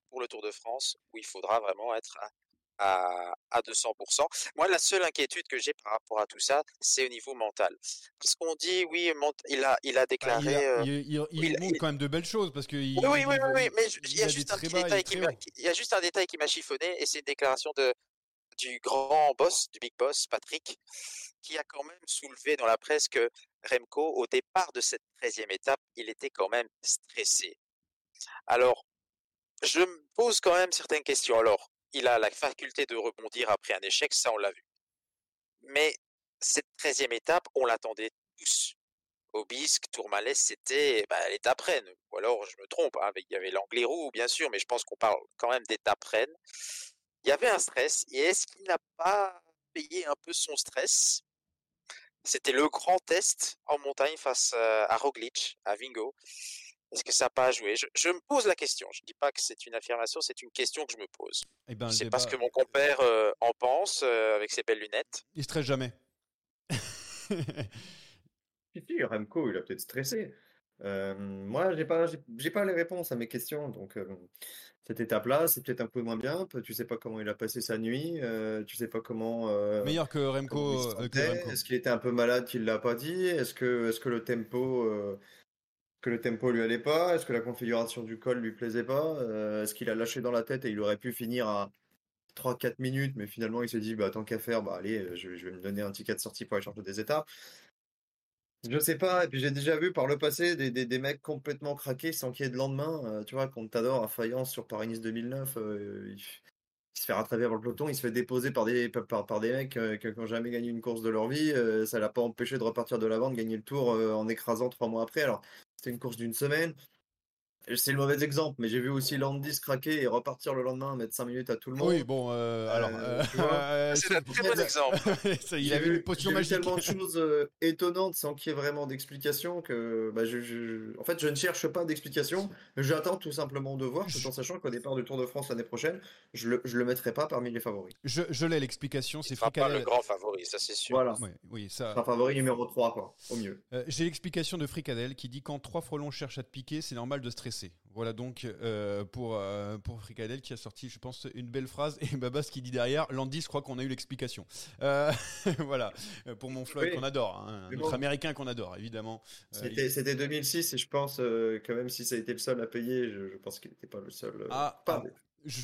pour le Tour de France, où il faudra vraiment être à, à, à 200%. Moi, la seule inquiétude que j'ai par rapport à tout ça, c'est au niveau mental. Parce qu'on dit, oui, il a, il a Ah, déclaré... il, a- euh, il- il- il montre quand même de belles choses parce que il, oui, oui, oui, mais il y a juste un détail qui m'a, il y a juste un détail qui m'a chiffonné, et c'est une déclaration de, du grand boss, du big boss, Patrick, qui a quand même soulevé dans la presse que Remco, au départ de cette 13e étape, il était quand même stressé. Alors, je me pose quand même certaines questions. Alors, il a la faculté de rebondir après un échec, ça on l'a vu. Mais cette 13e étape, on l'attendait tous. Obisque, Tourmalet, c'était bah, l'étape reine. Ou alors, je me trompe, hein, il y avait l'anglais roux, bien sûr, mais je pense qu'on parle quand même d'étape reine. Il y avait un stress, et est-ce qu'il n'a pas payé un peu son stress? C'était le grand test en montagne face euh, à Roglic, à Vingo. Est-ce que ça n'a pas joué je, je me pose la question. Je ne dis pas que c'est une affirmation, c'est une question que je me pose. Eh ben, C'est parce débat- que mon compère euh, en pense euh, avec ses belles lunettes. Il stresse jamais. Si, Remco, il a peut-être stressé. Euh, moi, j'ai pas, j'ai j'ai pas les réponses à mes questions. Donc, euh, cette étape-là, c'est peut-être un peu moins bien. Tu sais pas comment il a passé sa nuit. euh, tu sais pas comment. euh, Meilleur que Remco. euh. Est-ce qu'il était un peu malade qu'il l'a pas dit? Est-ce que, est-ce que le tempo, euh, que le tempo lui allait pas? Est-ce que la configuration du col lui plaisait pas? Euh, est-ce qu'il a lâché dans la tête et il aurait pu finir à 3-4 minutes, mais finalement il s'est dit, bah tant qu'à faire, bah allez, je, vais- je vais me donner un ticket de sortie pour chercher des étapes. Je sais pas, et puis j'ai déjà vu par le passé des, des, des mecs complètement craqués sans qu'il y ait de lendemain. Euh, tu vois, Contador à Fayence sur Paris-Nice 2009, euh, il, se fait rattraper par le peloton, il se fait déposer par des, par, par des mecs euh, qui n'ont jamais gagné une course de leur vie. euh, ça l'a pas empêché de repartir de l'avant, de gagner le tour euh, en écrasant trois mois après. Alors, c'était une course d'une semaine. C'est le mauvais exemple, mais j'ai vu aussi Landis craquer et repartir le lendemain, mettre 5 minutes à tout le monde. Oui, bon, euh, alors. Euh, euh, C'est un très bon exemple. ça, il J'ai a vu une vu tellement de choses euh, étonnantes sans qu'il y ait vraiment d'explication que bah, je, je- en fait je ne cherche pas d'explication. J'attends tout simplement de voir, tout en sachant qu'au départ du Tour de France l'année prochaine, je le, je le mettrai pas parmi les favoris. Je, je l'ai l'explication, Ce c'est sera pas le Fricadel. grand favori, ça c'est sûr. Voilà, Ouais, oui, ça. sera favori numéro 3 quoi, au mieux. Euh, J'ai l'explication de Fricadel qui dit quand trois frelons cherchent à te piquer, c'est normal de stresser. Voilà donc euh, pour, euh, pour Fricadel qui a sorti, je pense, une belle phrase. Et Babas qui dit derrière, Landis je crois qu'on a eu l'explication. Euh, voilà, pour mon Floyd Oui. qu'on adore, hein, notre bon. américain qu'on adore, évidemment. C'était c'était 2006 et je pense que même si ça a été le seul à payer, je, je pense qu'il n'était pas le seul. Ah, pas- ah.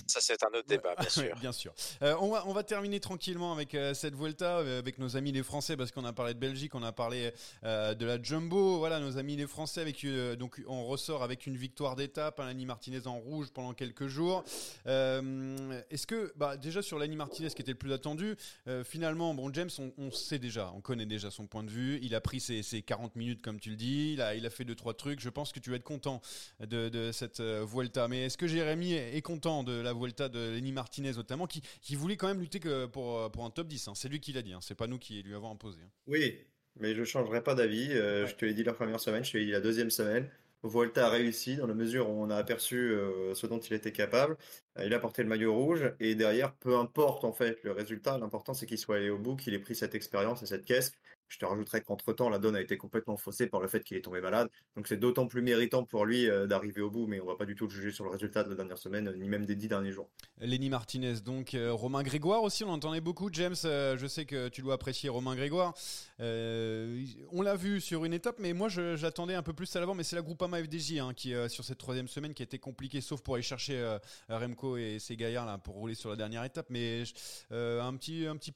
Ça, c'est un autre débat, bien sûr. bien sûr. Euh, on, va, on va terminer tranquillement avec euh, cette Vuelta, euh, avec nos amis les Français, parce qu'on a parlé de Belgique, on a parlé de la Jumbo. Voilà, nos amis les Français, avec, donc on ressort avec une victoire d'étape, un Lani Martinez en rouge pendant quelques jours. Est-ce que, bah, déjà sur Lani Martinez, qui était le plus attendu, finalement, bon, James, on, sait déjà, on connaît déjà son point de vue. Il a pris ses, ses 40 minutes, comme tu le dis. Il a, il a fait deux, trois trucs. Je pense que tu vas être content de, de cette Vuelta. Mais est-ce que Jérémy est content de la Vuelta de Lenny Martinez notamment, qui, qui voulait quand même lutter que pour, pour un top 10. Hein. C'est lui qui l'a dit, hein. c'est pas nous qui lui avons imposé. Hein. Oui, mais je ne changerai pas d'avis. Euh, je te l'ai dit la première semaine, je te l'ai dit la deuxième semaine. Vuelta a réussi dans la mesure où on a aperçu euh, ce dont il était capable. Euh, il a porté le maillot rouge et derrière, peu importe en fait le résultat, l'important c'est qu'il soit allé au bout, qu'il ait pris cette expérience et cette caisse. Je te rajouterai qu'entre-temps, la donne a été complètement faussée par le fait qu'il est tombé malade. Donc c'est d'autant plus méritant pour lui euh, d'arriver au bout, mais on va pas du tout le juger sur le résultat de la dernière semaine, ni même des dix derniers jours. Lenny Martinez, donc euh, Romain Grégoire aussi, on entendait beaucoup. James, euh, je sais que tu dois apprécier Romain Grégoire. on l'a vu sur une étape, mais moi j'attendais un peu plus à l'avant, mais c'est la Groupama FDJ hein, qui, sur cette troisième semaine, qui a été compliquée, sauf pour aller chercher Remco et ses gaillards là, pour rouler sur la dernière étape. Mais un petit, un petit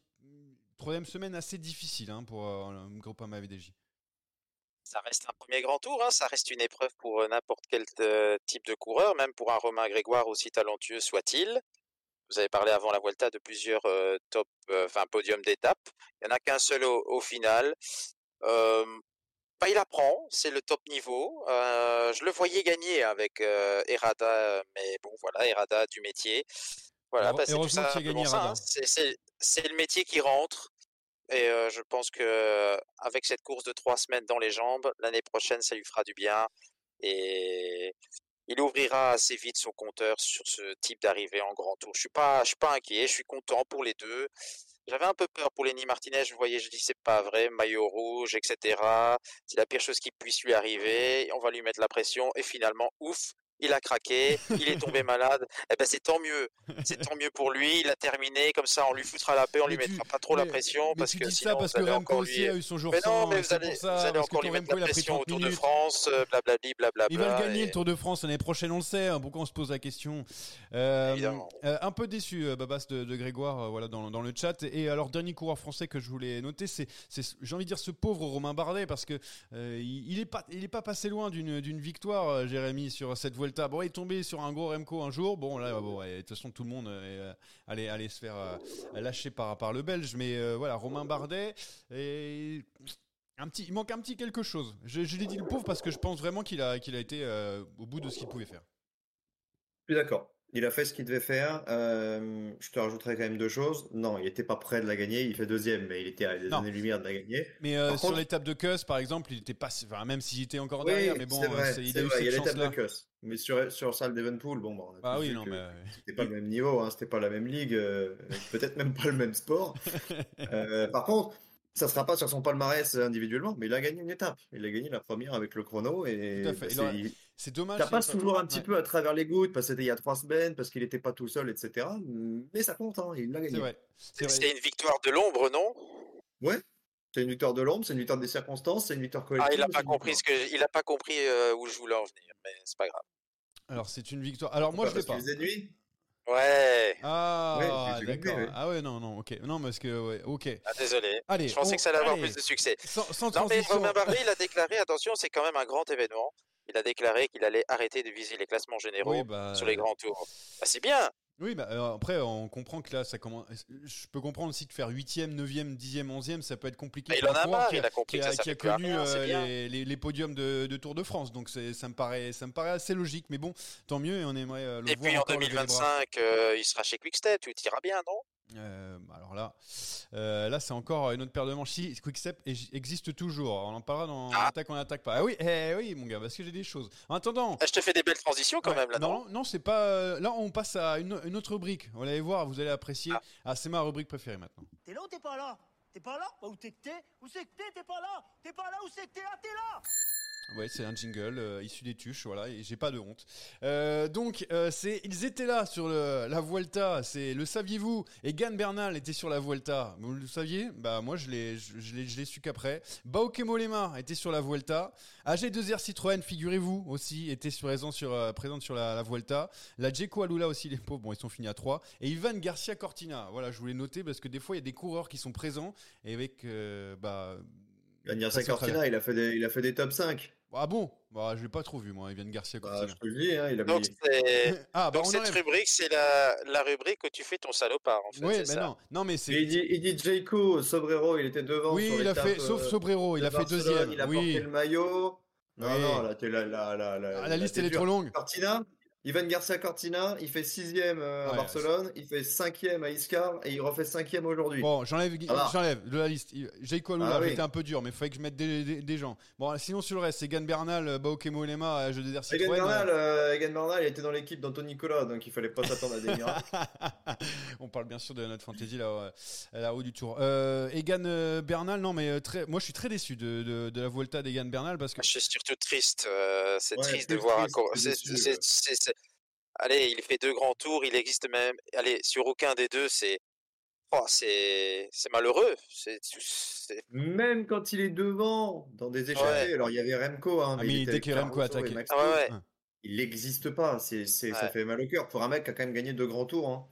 troisième semaine assez difficile hein, pour euh, un groupe VDJ. Ça reste un premier grand tour, hein, ça reste une épreuve pour euh, n'importe quel euh, type de coureur, même pour un Romain Grégoire aussi talentueux soit-il. Vous avez parlé avant la Vuelta de plusieurs top, enfin podiums d'étape. Il n'y en a qu'un seul au, final. Bah, il apprend, c'est le top niveau. je le voyais gagner avec Errada, mais bon voilà, Errada du métier. Voilà, bah, c'est le métier qui rentre. Et je pense que avec cette course de trois semaines dans les jambes, l'année prochaine, ça lui fera du bien. Et il ouvrira assez vite son compteur sur ce type d'arrivée en grand tour. Je suis pas, suis pas inquiet. Je suis content pour les deux. J'avais un peu peur pour Lenny Martinez. Je voyais, je dis c'est pas vrai, maillot rouge, etc. C'est la pire chose qui puisse lui arriver. On va lui mettre la pression. Et finalement, ouf, il a craqué, il est tombé malade. Eh ben c'est tant mieux, c'est tant mieux pour lui. Il a terminé, comme ça on lui foutra la paix, on lui mettra pas trop la pression parce tu que dis sinon ça parce que Remco aussi a eu son jour mais non, mais vous allez, vous allez encore lui mettre la pression au Tour de France, euh, blablabla, blablabla. Il va le gagner le Tour de France l'année prochaine, on le sait. Hein, pourquoi on se pose la question? Euh, euh, Un peu déçu, Babas de, de Grégoire, voilà dans, dans, le chat. Et alors dernier coureur français que je voulais noter, c'est, j'ai envie de dire ce pauvre Romain Bardet parce que il, il est pas, il est pas passé loin d'une d'une victoire, Jérémy, sur cette Vuelta. Bon, il est tombé sur un gros Remco un jour. Bon, là, bon, de toute façon, tout le monde euh, allait, allait se faire euh, lâcher par, le Belge. Mais euh, voilà, Romain Bardet. Et un petit, il manque un petit quelque chose. Je, l'ai dit le pauvre parce que je pense vraiment qu'il a, qu'il a été au bout de ce qu'il pouvait faire. Je suis d'accord. Il a fait ce qu'il devait faire. Euh, je te rajouterai quand même deux choses. Non, il n'était pas prêt de la gagner. Il fait deuxième, mais il était à des années-lumière de la gagner. Mais euh, sur l'étape de Kuss, par exemple, il était pas. Enfin, même s'il était encore derrière, mais bon, vrai, il a eu cette Il y a l'étape de Kuss. Mais sur, sur salle d'Evenpool, bon, bon bah oui, non, mais... c'était pas le même niveau, hein, c'était pas la même ligue, euh, peut-être même pas le même sport. par contre, ça sera pas sur son palmarès individuellement, mais il a gagné une étape. Il a gagné la première avec le chrono et c'est dommage. Ça passe toujours un petit peu à travers les gouttes parce que c'était il y a trois semaines, parce qu'il n'était pas tout seul, etc. Mais ça compte, hein, il l'a gagné. C'est une victoire de l'ombre, non? Ouais. C'est une victoire de l'ombre, c'est une victoire des circonstances, c'est une victoire collective. Ah, il n'a pas compris ce que, il a pas compris euh, où je voulais en venir, mais c'est pas grave. Alors c'est une victoire. Alors moi je l'ai pas. Faisait nuit? Ouais. Ah, d'accord. Ah ouais, non, non, ok. Non, parce que, ouais, ok. Ah, désolé. Allez, je pensais que ça allait avoir plus de succès. Sans, sans non, mais Romain il a déclaré, attention, c'est quand même un grand événement. Il a déclaré qu'il allait arrêter de viser les classements généraux bah, sur les grands tours. Bah, c'est bien. Oui, bah, après, on comprend que là, ça commence. Je peux comprendre aussi que faire 8e, 9e, 10e, 11e, ça peut être compliqué. il en a marre, il a compris qui a, qui a connu euh, les, les, podiums de, de, Tour de France. Donc ça me, paraît, ça me paraît assez logique. Mais bon, tant mieux et on aimerait euh, le et voir. Et puis en 2025, euh, il sera chez Quickstep, tout ira bien, non? Euh, alors là, euh, là c'est encore une autre paire de manches. Si Quickstep existe toujours, on en parlera dans ah. Attaque, on attaque pas. Ah oui, eh, oui, mon gars, parce que j'ai des choses. En attendant, ah, je te fais des belles transitions quand même là. Non, non, c'est pas. Euh, là, on passe à une, autre rubrique. Vous allez voir, vous allez apprécier. Ah, ah c'est ma rubrique préférée maintenant. T'es là ou t'es pas là? T'es pas là? Où t'es que t'es? Où c'est que t'es? T'es pas là? T'es pas là? Où c'est que t'es? Là T'es là Ouais, c'est un jingle euh, issu des tuches, voilà, et j'ai pas de honte. Euh, donc, euh, c'est, ils étaient là sur la Vuelta, c'est, le saviez-vous? Egan Bernal était sur la Vuelta, vous le saviez? Bah moi je l'ai, je, l'ai, su qu'après. Bauke Molema était sur la Vuelta. AG2R Citroën, figurez-vous aussi, était présent sur, présente sur la, Vuelta. La Djeco Alula aussi, les pauvres, bon ils sont finis à 3. Et Ivan Garcia Cortina, voilà, je voulais noter parce que des fois il y a des coureurs qui sont présents et avec, bah... Garcia Cortina, il a fait des, il a fait des top 5. Ah bon? Bah je l'ai pas trop vu moi, Ivan Garcia Bah, Cortina. je te le dis, hein, il a Donc, Ah bah donc on cette enlève. rubrique, c'est la, la rubrique où tu fais ton salopard, en fait. Oui, mais ça. non, non, mais c'est. il dit, il dit Jayco, Sobrero, il était devant. Oui, sur il a fait, sauf euh, Sobrero, il a fait deuxième. Il a oui. porté le maillot. Non, Oui. non, là, t'es la, la, la, la, Ah, la liste elle est trop longue. Cortina, Ivan Garcia Cortina, il fait sixième euh, à Ouais, Barcelone, il fait cinquième à Iscar et il refait cinquième aujourd'hui. Bon, j'enlève, j'enlève de la liste. Jayco Alula, Ah oui. j'étais un peu dur, mais il fallait que je mette des, des, des gens. Bon, sinon sur le reste, c'est Gan Bernal, Bauke Mollema, Jeu des Egan Citroën. Bernal, euh, Egan Bernal, il était dans l'équipe d'Anthony Nicolas, donc il fallait pas s'attendre à des miracles. On parle bien sûr de notre fantasy là, là haut du tour. Euh, Egan euh, Bernal, non mais euh, très, moi je suis très déçu de, de, de la Vuelta d'Egan Bernal parce que Je suis surtout triste. euh, c'est Ouais, triste de voir un triste c'est- Allez, il fait deux grands tours, il existe même. Allez, sur aucun des deux, c'est. Oh, c'est c'est malheureux. C'est c'est- Même quand il est devant, dans des échappées, Ouais. alors il y avait Remco, hein, Ah, mais mais il était dès que Remco attaquait. Ah ouais, ouais. Il n'existe pas, c'est, c'est, ça fait mal au cœur pour un mec qui a quand même gagné deux grands tours. Hein.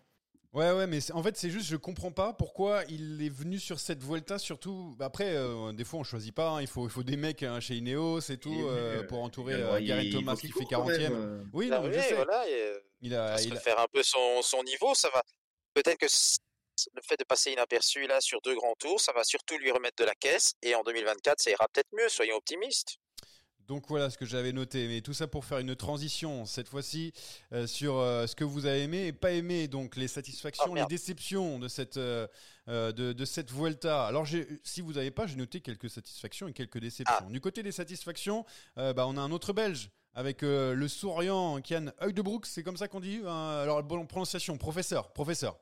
Ouais, ouais, mais en fait, c'est juste, je comprends pas pourquoi il est venu sur cette Vuelta, surtout. bah, Après, euh, des fois, on choisit pas, hein, il, faut, il faut des mecs hein, chez Ineos et tout, euh, euh, pour entourer il Thomas qui fait court quand 40ème. même, euh. Oui, non, je sais. voilà, et, Il a, il a- faire un peu son, son niveau, ça va. Peut-être que le fait de passer inaperçu là sur deux grands tours, ça va surtout lui remettre de la caisse. Et en 2024, ça ira peut-être mieux, soyons optimistes. Donc voilà ce que j'avais noté, mais tout ça pour faire une transition cette fois-ci euh, sur euh, ce que vous avez aimé et pas aimé, donc les satisfactions, Ah, les déceptions de cette euh, de, de cette Vuelta. Alors si vous n'avez pas, j'ai noté quelques satisfactions et quelques déceptions. Ah. Du côté des satisfactions, bah, on a un autre Belge avec le souriant Kian Heugdebrooks, c'est comme ça qu'on dit. hein alors bonne prononciation, professeur, professeur.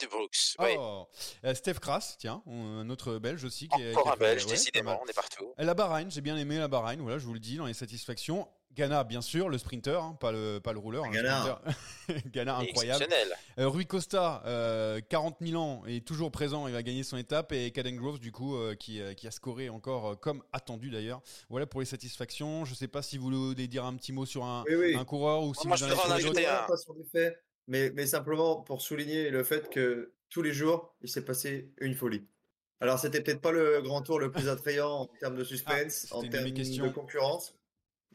De Brooks, oui. Oh, Euh, Steph Kras, tiens, un autre Belge aussi qui est Encore qui a un Belge, ouais, décidément, on est partout. La Bahreïn, j'ai bien aimé la Bahreïn, voilà, je vous le dis, dans les satisfactions. Ghana, bien sûr, le sprinter, hein, pas, le, pas le rouleur. hein, le Ghana. Ghana, incroyable. Euh, Rui Costa, euh, 40 000 ans, est toujours présent, il va gagner son étape. Et Caden Groves, du coup, euh, qui, euh, qui a scoré encore, euh, comme attendu d'ailleurs. Voilà pour les satisfactions. Je sais pas si vous voulez dire un petit mot sur un, Oui, oui. un coureur ou si Moi, vous en avez un. Pas sur des faits, mais, mais simplement pour souligner le fait que tous les jours, il s'est passé une folie. Alors, c'était peut-être pas le grand tour le plus attrayant en termes de suspense, Ah, en de mes termes de concurrence,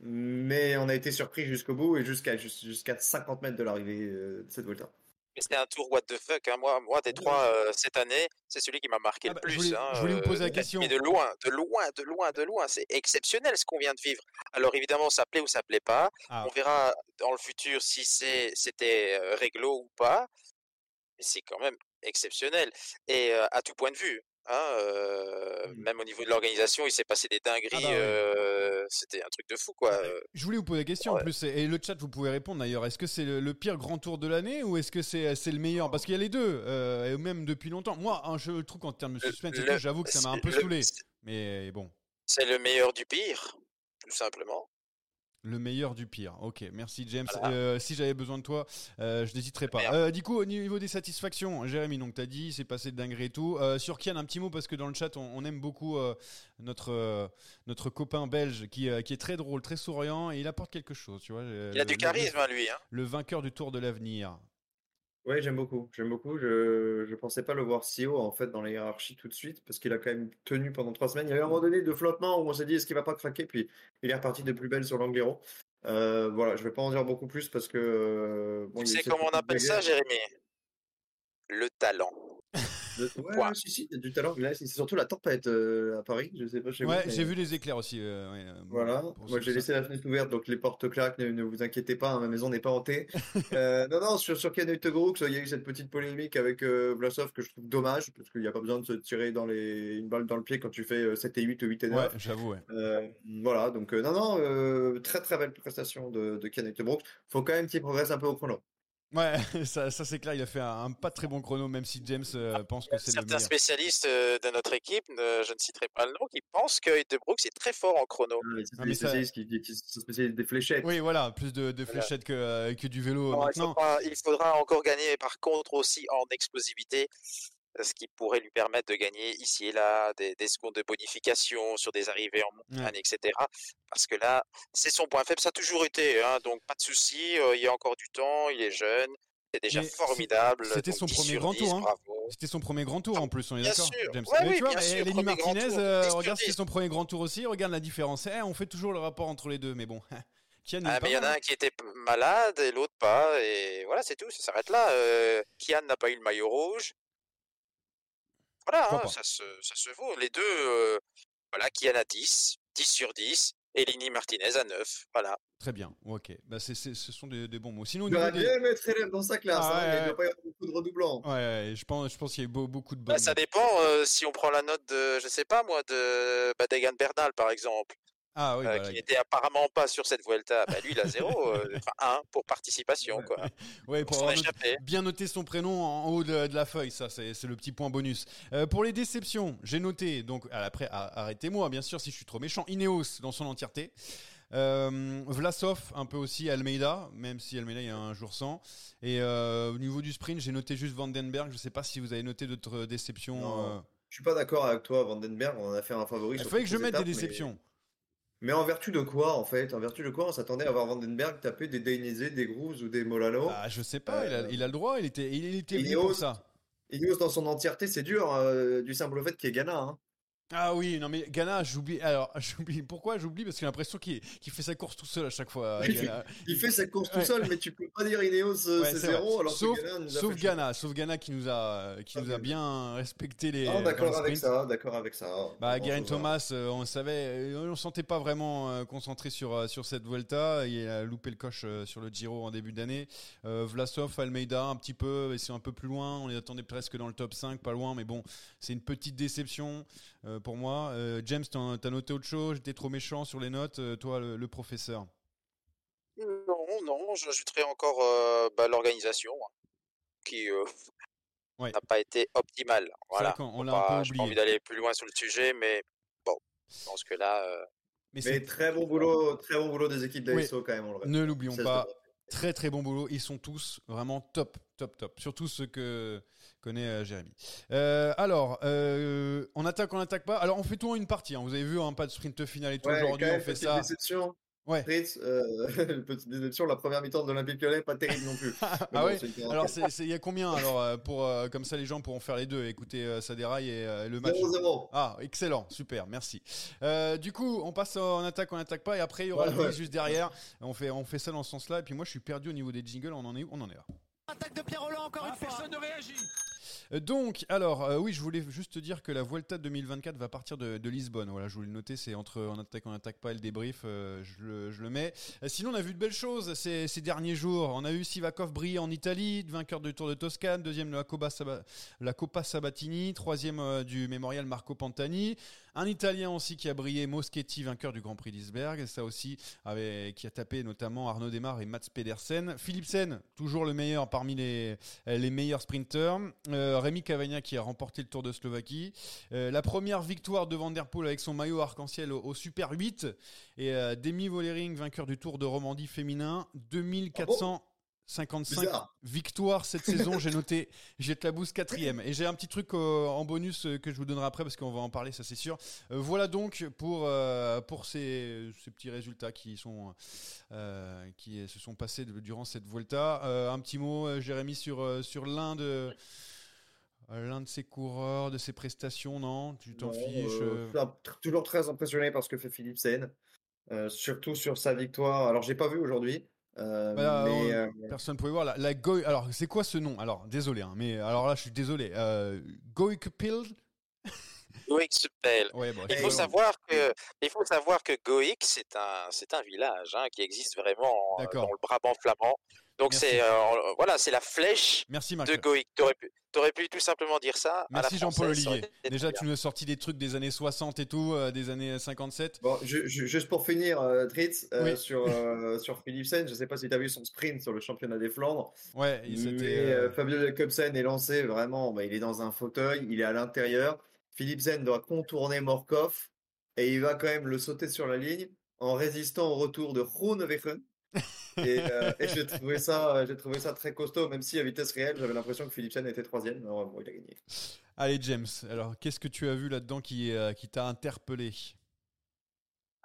mais on a été surpris jusqu'au bout et jusqu'à jusqu'à 50 mètres de l'arrivée euh, de cette Volta. Mais c'était un tour what the fuck. Hein. Moi, moi, des trois euh, cette année, c'est celui qui m'a marqué Ah le bah, je plus. voulais- hein, je voulais vous poser la euh, question. Mais de loin, de loin, de loin, de loin. C'est exceptionnel ce qu'on vient de vivre. Alors évidemment, ça plaît ou ça plaît pas. Ah. On verra dans le futur si c'est c'était euh, réglo ou pas. Mais c'est quand même exceptionnel. Et euh, à tout point de vue. Hein, euh, Mm. Même au niveau de l'organisation, il s'est passé des dingueries. Ah bah oui. euh, C'était un truc de fou, quoi. Ah, Je voulais vous poser la question en plus, et- le chat vous pouvez répondre d'ailleurs. Est-ce que c'est le, le pire grand tour de l'année ou est-ce que c'est le meilleur? Parce qu'il y a les deux, euh, et même depuis longtemps. Moi, hein, je trouve qu'en termes de Le- suspense, le- j'avoue que ça m'a un peu le- saoulé. Mais bon, C'est le meilleur du pire, tout simplement. Le meilleur du pire. Ok, merci James. Voilà. Euh, si j'avais besoin de toi, euh, je n'hésiterai pas. Euh, du coup, au niveau des satisfactions, Jérémy, donc t'as dit, c'est passé de dinguerie et tout. Sur Kian, un petit mot parce que dans le chat, on, on aime beaucoup notre notre copain belge qui, qui est très drôle, très souriant et il apporte quelque chose, tu vois. Il a du charisme, hein, lui. Hein. Le vainqueur du Tour de l'avenir. Oui, j'aime beaucoup. J'aime beaucoup. Je je pensais pas le voir si haut en fait dans la hiérarchie tout de suite parce qu'il a quand même tenu pendant trois semaines. Il y a eu un moment donné de flottement où on s'est dit est-ce qu'il va pas craquer? Puis il est reparti de plus belle sur l'Angliru. Euh, voilà, je vais pas en dire beaucoup plus parce que euh, bon, Tu sais comment on appelle ça, Jérémy? Le talent. Ouais, si si, talent. Là, c'est surtout la tempête euh, à Paris. Je sais pas chez. Ouais, j'ai vu les éclairs aussi. euh, ouais, euh, Voilà, moi j'ai laissé la fenêtre ouverte, donc les portes claquent, ne, ne vous inquiétez pas, hein, ma maison n'est pas hantée. Euh, non, non, sur, sur Kenneth Brooks, il y a eu cette petite polémique avec Vlasov que je trouve dommage, parce qu'il n'y a pas besoin de se tirer dans les, une balle dans le pied quand tu fais euh, 7 et 8 ou 8 et 9. Ouais, j'avoue, ouais. Voilà, donc non, non, très très belle prestation de, de Kenneth Brooks. Faut quand même qu'il progresse un peu au chrono. Ouais, ça, ça c'est clair, il a fait un, un pas très bon chrono, même si James euh, pense que c'est le Certains meilleur. spécialistes euh, de notre équipe, ne- je ne citerai pas le nom, qui pensent que De Brooks est très fort en chrono. Ah, mais c'est Ah, des ça- spécialistes qui, sont spécialistes des fléchettes. Oui, voilà, plus de, de Voilà. fléchettes que, euh, que du vélo Alors, il, maintenant. faudra, il faudra encore gagner, par contre, aussi en explosivité, ce qui pourrait lui permettre de gagner ici et là des, des secondes de bonification sur des arrivées en montagne, etc. Parce que là, c'est son point faible, ça a toujours été, hein, donc pas de souci, euh, il y a encore du temps, il est jeune, c'est déjà Mais formidable. c'était donc son 10 premier grand 10, tour, hein. bravo. C'était son premier grand tour en plus, on est d'accord. James. Ouais, oui, tu vois, sûr, Lenny Martinez, euh, 10 sur regarde, c'était 10. son premier grand tour aussi, regarde la différence. Eh, on fait toujours le rapport entre les deux, mais bon. Kian, Ah, mais il y en a hein. un qui était malade et l'autre pas, et voilà, c'est tout, ça s'arrête là. Euh, Kian n'a pas eu le maillot rouge. Voilà, hein, ça, se, ça se vaut. Les deux, euh, voilà, Kian a 10, 10 sur 10, et Lini Martinez à 9. Voilà. Très bien, ok. Bah, c'est, c'est- ce sont des, des bons mots. Sinon, Il des... bien mettre élève dans sa classe, Ah, hein, ouais, il ne ouais. doit pas y avoir beaucoup de redoublants. Ouais, ouais, je pense, je pense qu'il y a eu beau- beaucoup de Bah, bonnes. ça dépend euh, si on prend la note de, je sais pas moi, de bah, d'Egan Bernal par exemple, Ah oui, euh, voilà. qui n'était apparemment pas sur cette Vuelta. Bah, lui, il a 0, enfin 1 pour participation, quoi. Ouais, Pour avoir noté- bien noter son prénom en, haut de, de la feuille, ça c'est le petit point bonus. Euh, pour les déceptions, j'ai noté, donc ah, après arrêtez-moi bien sûr si je suis trop méchant, Ineos dans son entièreté. Euh, Vlasov un peu aussi, Almeida, même si Almeida il y a un jour sans. Et euh, au niveau du sprint, j'ai noté juste Vandenberg. Je sais pas si vous avez noté d'autres déceptions. Non. euh. Je suis pas d'accord avec toi, Vandenberg, on en a fait un favori. Il fallait que je mette des étapes, déceptions. Mais en vertu de quoi, en fait? En vertu de quoi on s'attendait à voir Vandenberg taper des Dainese, des Grooves ou des Molano? Ah, je sais pas, il, a, Euh, il a le droit, il était, il était Ineos, pour ça. Ineos dans son entièreté, c'est dur, euh, du simple fait qu'il est Ghana. Hein. Ah oui, non mais Ghana, j'oublie. Alors, j'oublie. Pourquoi j'oublie? Parce que j'ai l'impression qu'il fait sa course tout seul à chaque fois. Il fait- Ghana. Il fait sa course tout Ouais. seul, mais tu peux pas dire Ineos euh, Ouais, c'est zéro, alors sauf, que Ghana nous sauf Ghana, sauf Ghana qui nous a, qui nous a bien respecté les. Ah, d'accord avec ça, d'accord avec ça. Bah, Bon. Thomas, euh, on savait, euh, on sentait pas vraiment euh, concentré sur sur cette Vuelta. Il a loupé le coche sur le Giro en début d'année. Vlasov, Almeida, un petit peu, ils sont un peu plus loin. On les attendait presque dans le top 5, pas loin, mais bon, c'est une petite déception pour moi. Euh, James, t'as noté autre chose? J'étais trop méchant sur les notes, euh, toi, le, le professeur. Non, non, j'ajouterais encore euh, bah, l'organisation, hein, qui euh, Ouais. n'a pas été optimale. Voilà. on l'a pas- J'ai pas envie d'aller plus loin sur le sujet, mais bon, je pense que là, euh, Mais, Mais c'est- très bon boulot, très bon boulot des équipes d'ASO quand même, on le répète. ne l'oublions pas. Très très bon boulot. Ils sont tous vraiment top, top, top. Surtout ceux que connaît euh, Jérémy. Euh, alors, euh, on attaque, on attaque pas. Alors, on fait tout en une partie. hein. Vous avez vu, hein, pas de sprint final et tout. Ouais, Aujourd'hui, quand on même, fait petite ça. déception. Ouais. Fritz, euh, petite déception, la première mi-temps de l'Olympique Lyonnais, pas terrible non plus. Ah bon, ouais. Alors, il y a combien alors euh, pour euh, comme ça les gens pourront faire les deux. Écoutez, euh, ça déraille et euh, le match? 0-0. Ah, excellent, super, merci. Euh, du coup, on passe en attaque, on attaque pas, et après il y aura Ouais, le ouais. juste derrière. On fait, on fait ça dans ce sens-là. Et puis moi, je suis perdu au niveau des jingles. On en est où? On en est là. Attaque de Pierre Roland encore une fois. Personne ne réagit. Euh, Donc, alors, euh, oui, je voulais juste te dire que la Vuelta 2024 va partir de, Lisbonne. Voilà, je voulais le noter, c'est entre on attaque, on attaque pas et le débrief, euh, je, le, mets. Euh, sinon, on a vu de belles choses ces, derniers jours. On a eu Sivakov briller en Italie, vainqueur du Tour de Toscane, deuxième de la Coppa Sabatini, troisième euh, du Mémorial Marco Pantani. Un Italien aussi qui a brillé, Moschetti, vainqueur du Grand Prix d'Isberg. Ça aussi, avec, qui a tapé notamment Arnaud Demar et Mats Pedersen. Philipsen, toujours le meilleur parmi les, les meilleurs sprinteurs. Euh, Rémi Cavagna qui a remporté le Tour de Slovaquie. Euh, la première victoire de Van Der Poel avec son maillot arc-en-ciel au, au Super 8. Et euh, Demi Vollering, vainqueur du Tour de Romandie féminin. 2455 Bizarre. victoires cette saison. J'ai noté Jette la bouse quatrième. Et j'ai un petit truc euh, en bonus euh, que je vous donnerai après parce qu'on va en parler, ça c'est sûr. Euh, voilà donc pour, pour ces, ces petits résultats qui, sont, qui se sont passés de- durant cette Vuelta. Un petit mot, Jérémy, sur, sur l'un de... L'un de ses coureurs, de ses prestations, non? Tu t'en fiches toujours très impressionné par ce que fait Philippe Sen, euh, surtout sur sa victoire. Alors, j'ai pas vu aujourd'hui, euh, Bah, mais on- euh, Personne ne pouvait voir la, la Goy- Alors, c'est quoi ce nom? Alors, désolé, hein, mais alors là, je suis désolé. Euh, Goikpil Suppel. Ouais, bon, Il faut savoir que, il faut savoir que Goïc, c'est un, c'est un village hein, qui existe vraiment euh, dans le Brabant flamand. Donc c'est euh, voilà, c'est la flèche Merci Marc. de Goïc. T'aurais pu, t'aurais pu tout simplement dire ça. Merci Jean-Paul Olivier. Déjà, tu nous as sorti des trucs des années 60 et tout, euh, des années 57. Bon, ju- ju- juste pour finir, euh, Tritz, euh, Oui. sur, euh, sur Philipsen, je sais pas si tu as vu son sprint sur le championnat des Flandres, Ouais, euh, euh, Fabio Jacobsen est lancé vraiment, bah, il est dans un fauteuil, il est à l'intérieur. Philipsen doit contourner Morkov et il va quand même le sauter sur la ligne en résistant au retour de Groenewegen. Et, euh, et j'ai trouvé ça, j'ai trouvé ça très costaud, même si à vitesse réelle, j'avais l'impression que Philipsen était troisième. Alors, bon, il a gagné. Allez, James, alors qu'est-ce que tu as vu là-dedans qui, euh, qui t'a interpellé?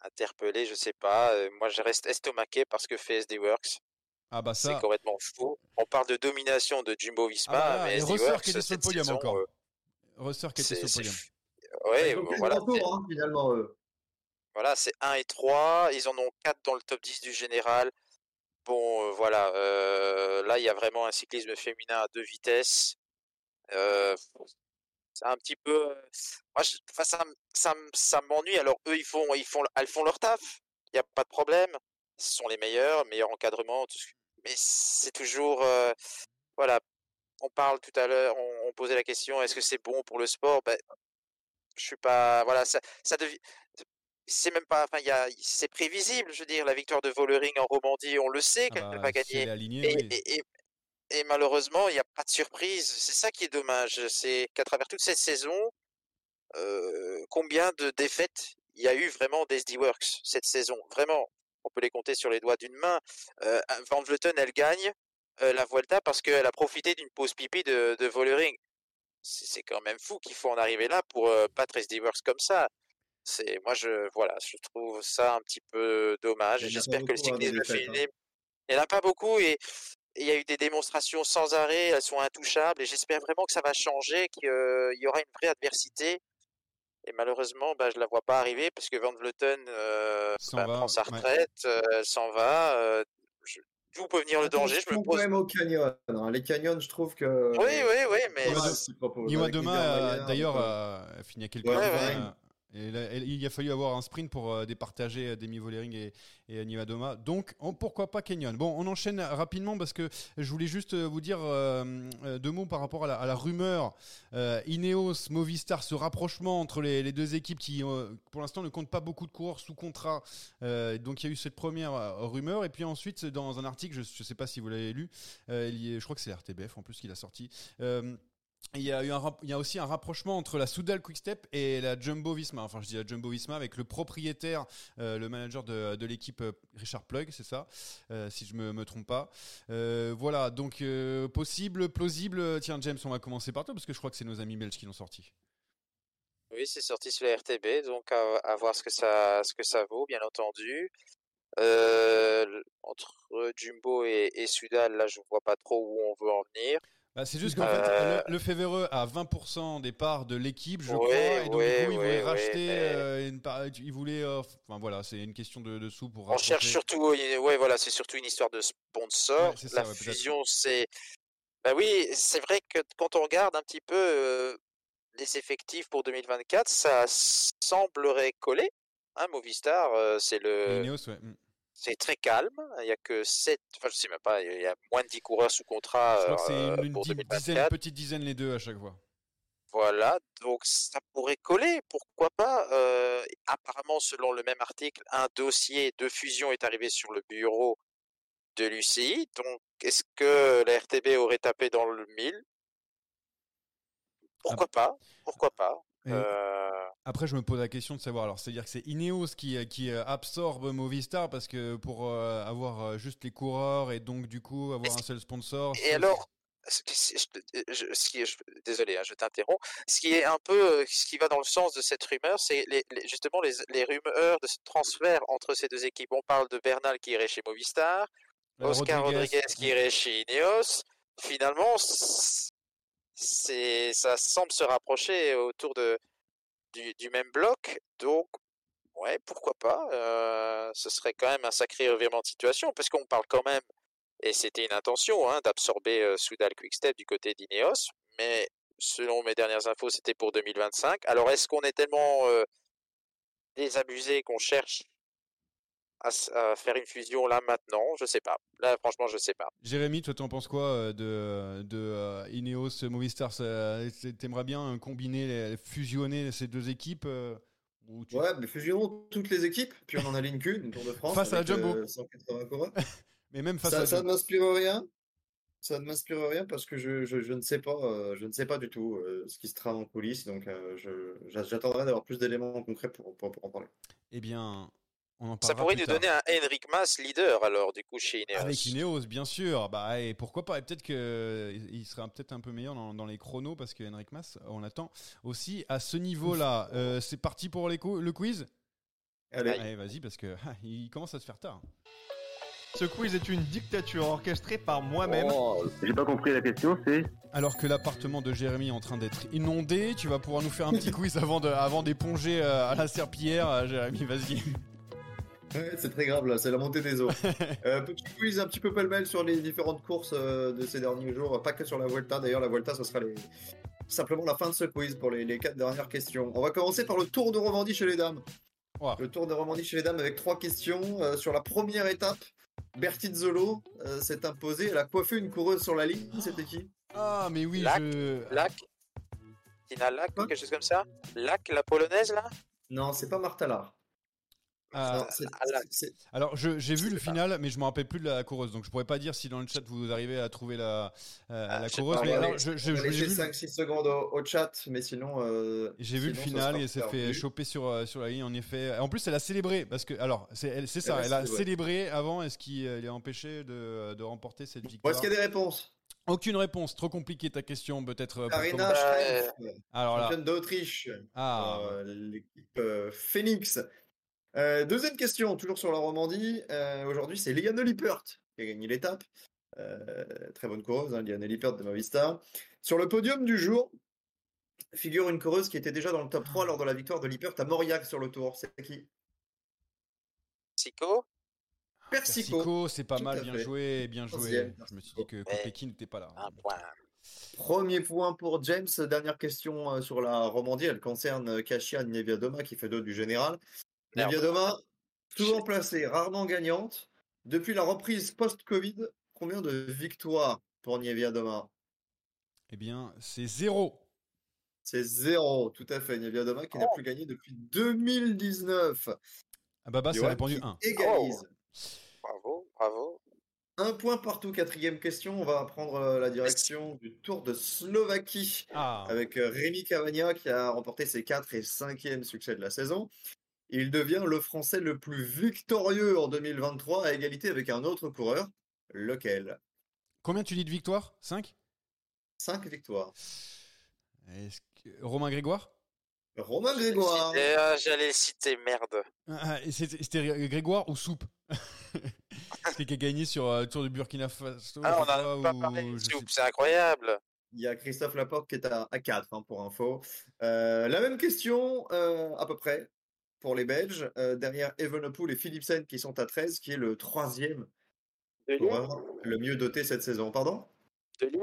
Interpellé, je sais pas. euh, moi, je reste estomaqué parce que fait SD Works. Ah bah C'est ça. complètement fou. On parle de domination de Jumbo Visma, Ah bah mais et SD Works, qui était sur le podium saison, encore. euh, Russell qui était c'est- sur le c'est podium. Ouais, voilà, c'est- tour, hein, finalement. Voilà, c'est 1 et 3. Ils en ont 4 dans le top 10 du général. Bon, euh, voilà. euh, là, il y a vraiment un cyclisme féminin à deux vitesses. Euh, c'est un petit peu. Moi, ça, ça, ça m'ennuie. Alors, eux, ils font, ils font, elles font leur taf. Il n'y a pas de problème. Ce sont les meilleurs, meilleur encadrement. Mais c'est toujours. voilà. On parle tout à l'heure, on, on posait la question est-ce que c'est bon pour le sport? Ben, Je suis pas. Voilà, ça, ça devient. C'est même pas. Enfin, il y a, c'est prévisible, je veux dire. La victoire de Vollering en Romandie, on le sait Ah qu'elle bah, va gagner. alignée, Et, oui. et, et, et malheureusement, il n'y a pas de surprise. C'est ça qui est dommage. C'est qu'à travers toute cette saison, euh, combien de défaites il y a eu vraiment d'SD Works cette saison? Vraiment, on peut les compter sur les doigts d'une main. Euh, Van Vleuten, elle gagne euh, la Vuelta parce qu'elle a profité d'une pause pipi de, de Vollering. C'est quand même fou qu'il faut en arriver là pour battre SD Works comme ça. C'est moi je voilà, je trouve ça un petit peu dommage. A J'espère que le hein, cyclisme hein. féminin il n'y en a pas beaucoup et il y a eu des démonstrations sans arrêt, elles sont intouchables et j'espère vraiment que ça va changer, qu'il y aura une vraie adversité. Et malheureusement, bah, je la vois pas arriver parce que Van Vleuten euh, bah, va, prend sa ouais. retraite, euh, elle s'en va. euh, je- D'où peut venir le danger Je me pose. même au canyon. hein. Les canyons, je trouve que. Oui, oui, oui, mais Niwa Ouais, de- c'est pas pour- Niwa avec demain, Niedermayer, euh, d'ailleurs, donc, euh, a fini à quelques Ouais, ouais. Et là, il a fallu avoir un sprint pour euh, départager euh, Demi Vollering et, et Niwa Doma. Donc, on- pourquoi pas Kenyon? Bon, on enchaîne rapidement parce que je voulais juste euh, vous dire deux mots par rapport à la, rumeur Ineos, Movistar, ce rapprochement entre les, les deux équipes qui, pour l'instant, ne comptent pas beaucoup de coureurs sous contrat. Donc, il y a eu cette première rumeur. Et puis ensuite, dans un article, je ne sais pas si vous l'avez lu, je crois que c'est RTBF en plus qui l'a sorti. Il y, a eu un, il y a aussi un rapprochement entre la Soudal Quickstep et la Jumbo Visma. Enfin, je dis la Jumbo Visma avec le propriétaire, euh, le manager de, l'équipe, euh, Richard Plug, c'est ça, euh, si je me, me trompe pas. Voilà, donc possible, plausible. Tiens, James, on va commencer par toi parce que je crois que c'est nos amis belges qui l'ont sorti. Oui, c'est sorti sur la RTB, donc à, voir ce que ça, ce que ça vaut, bien entendu. Entre Jumbo et, et Sudal, là, je vois pas trop où on veut en venir. Bah, c'est juste qu'en Euh, fait, le, le Févéreux a 20% des parts de l'équipe, je Ouais, crois, et donc ouais, du coup, il voulait ouais, racheter, euh, une part, il voulait, euh, enfin voilà, c'est une question de, de sous pour On cherche surtout, ouais, voilà, c'est surtout une histoire de sponsor. Ça, la fusion, c'est, bah oui, c'est vrai que quand on regarde un petit peu euh, les effectifs pour 2024, ça semblerait coller. Hein, Movistar, c'est le, Ineos, mm. C'est très calme. Il y a que 7, enfin je sais même pas, il y a moins de 10 coureurs sous contrat Je crois que c'est euh, une, pour di- dizaine, 2024. petite dizaine les deux à chaque fois. Voilà, donc ça pourrait coller, pourquoi pas. Euh, apparemment, selon le même article, un dossier de fusion est arrivé sur le bureau de l'UCI. Donc, est-ce que la RTB aurait tapé dans le mille? Pourquoi pas Pourquoi pas Après, je me pose la question de savoir. Alors, c'est-à-dire que c'est Ineos qui, euh, qui euh, absorbe Movistar parce que pour euh, avoir euh, juste les coureurs et donc du coup avoir un seul sponsor. Et alors, ce qui- je ce qui désolé, hein, je t'interromps. Ce qui est un peu, euh, ce qui va dans le sens de cette rumeur, c'est les, les- justement les, les rumeurs de ce transfert entre ces deux équipes. On parle de Bernal qui irait chez Movistar, euh, Oscar Rodriguez, qui irait chez Ineos. Finalement, c'est, ça semble se rapprocher autour de, du, du même bloc. Donc, ouais, pourquoi pas. euh, ce serait quand même un sacré revirement de situation, parce qu'on parle quand même, et c'était une intention, hein, d'absorber euh, Soudal Quickstep du côté d'Ineos. Mais selon mes dernières infos, c'était pour 2025. Alors, est-ce qu'on est tellement euh, désabusé qu'on cherche à, faire une fusion là maintenant, je sais pas. Là, franchement, je sais pas. Jérémy, toi, t'en penses quoi euh, de, de euh, Ineos, Movistar T'aimerais bien euh, combiner, fusionner ces deux équipes ou tu- Ouais, mais fusionnons toutes les équipes, puis on en aligne qu'une, Tour de France. Face à la Jumbo. euh, 180 coureurs. Mais même face Ça, à ça ne m'inspire rien. Ça ne m'inspire rien parce que je, je, je ne sais pas, euh, je ne sais pas du tout euh, ce qui se trame en coulisses. Donc, euh, j'attendrai d'avoir plus d'éléments concrets pour, pour, pour en parler. Eh bien, on en Ça pourrait nous donner un Henrik Mas leader alors du coup chez Ineos. Avec Ineos, bien sûr. Bah, et pourquoi pas Et Peut-être qu'il il sera peut-être un peu meilleur dans, dans les chronos parce que Henrik Mas, on l'attend aussi à ce niveau-là. Euh, c'est parti pour les cou- le quiz? Allez, Allez, vas-y, parce que ah, il commence à se faire tard. Ce quiz est une dictature orchestrée par moi-même. Oh, j'ai pas compris la question, c'est? Alors que l'appartement de Jérémy est en train d'être inondé, tu vas pouvoir nous faire un petit quiz avant de- avant d'éponger euh, à la serpillière. Euh, Jérémy, vas-y. Ouais, c'est très grave là, c'est la montée des eaux. Euh, petit quiz un petit peu pêle-mêle sur les différentes courses euh, de ces derniers jours, pas que sur la Vuelta. D'ailleurs, la Vuelta, ce sera les... simplement la fin de ce quiz pour les, les quatre dernières questions. On va commencer par le Tour de Romandie chez les dames. Le Tour de Romandie chez les dames avec trois questions. Euh, sur la première étape, Bertizzolo euh, s'est imposé. Elle a coiffé une coureuse sur la ligne. C'était qui? Ah, mais oui, Lac. je. Lac Tina Lac, quelque chose comme ça? Lac, la polonaise là? Non, c'est pas Martha Lar. C'est- Alors, j'ai vu le final, mais je me rappelle plus de la coureuse, donc je pourrais pas dire si dans le chat vous arrivez à trouver la, euh, Ah, la je coureuse. pas, Mais alors, je- je- on va j'ai laisser vu, 5-6 secondes au, au chat, mais sinon. euh, j'ai vu le final et elle s'est fait choper sur, euh, sur la ligne, en effet. En plus, elle a célébré, parce que, alors, c'est ça, Elle a elle a célébré. avant, est-ce qu'il euh, il est empêché de, de remporter cette victoire est-ce qu'il y a des réponses? Aucune réponse, trop compliqué ta question, peut-être. euh, Karina. Schreif, championne d'Autriche, ah, euh, l'équipe euh, Phoenix. Euh, deuxième question, toujours sur la Romandie. Euh, Aujourd'hui, c'est Liane Lippert qui a gagné l'étape. Euh, très bonne coureuse, hein, Liane Lippert de Movistar. Sur le podium du jour, figure une coureuse qui était déjà dans le top 3 lors de la victoire de Lippert à Mauriac sur le tour. C'est qui? Persico? Persico, c'est pas Tout mal, bien fait. joué, bien joué. Je me suis dit que Mais- Kopecky n'était pas là. Un point. Premier point pour James. Dernière question sur la Romandie. Elle concerne Kasia Niewiadoma qui fait deux du général. Merde. Niewiadoma, souvent placée, rarement gagnante. Depuis la reprise post-Covid, combien de victoires pour Niewiadoma Eh bien, c'est zéro. C'est zéro, tout à fait. Niewiadoma qui n'a Oh. plus gagné depuis 2019. Ah, Baba, c'est Johan répondu qui 1. Égalise. Bravo, bravo. Un point partout. Quatrième question. On va prendre euh, la direction du Tour de Slovaquie. Ah, avec euh, Rémi Cavagna qui a remporté ses 4 et 5e succès de la saison. Il devient le Français le plus victorieux en 2023 à égalité avec un autre coureur. Lequel? Combien tu dis de victoires? 5 5 victoires. Est-ce que... Romain Grégoire? Romain Grégoire. Ah, J'allais le citer, merde. Ah, et C'était Grégoire ou Soupe? C'était qui a gagné sur euh, le Tour du Burkina Faso Ah, on je a crois, pas ou- parlé de soupe, c'est incroyable. Il y a Christophe Laporte qui est à, 4 pour info. Euh, la même question euh, à peu près pour les Belges. euh, derrière Evenepoel et Philipsen qui sont à 13, qui est le troisième coureur le mieux doté cette saison. Pardon? Delis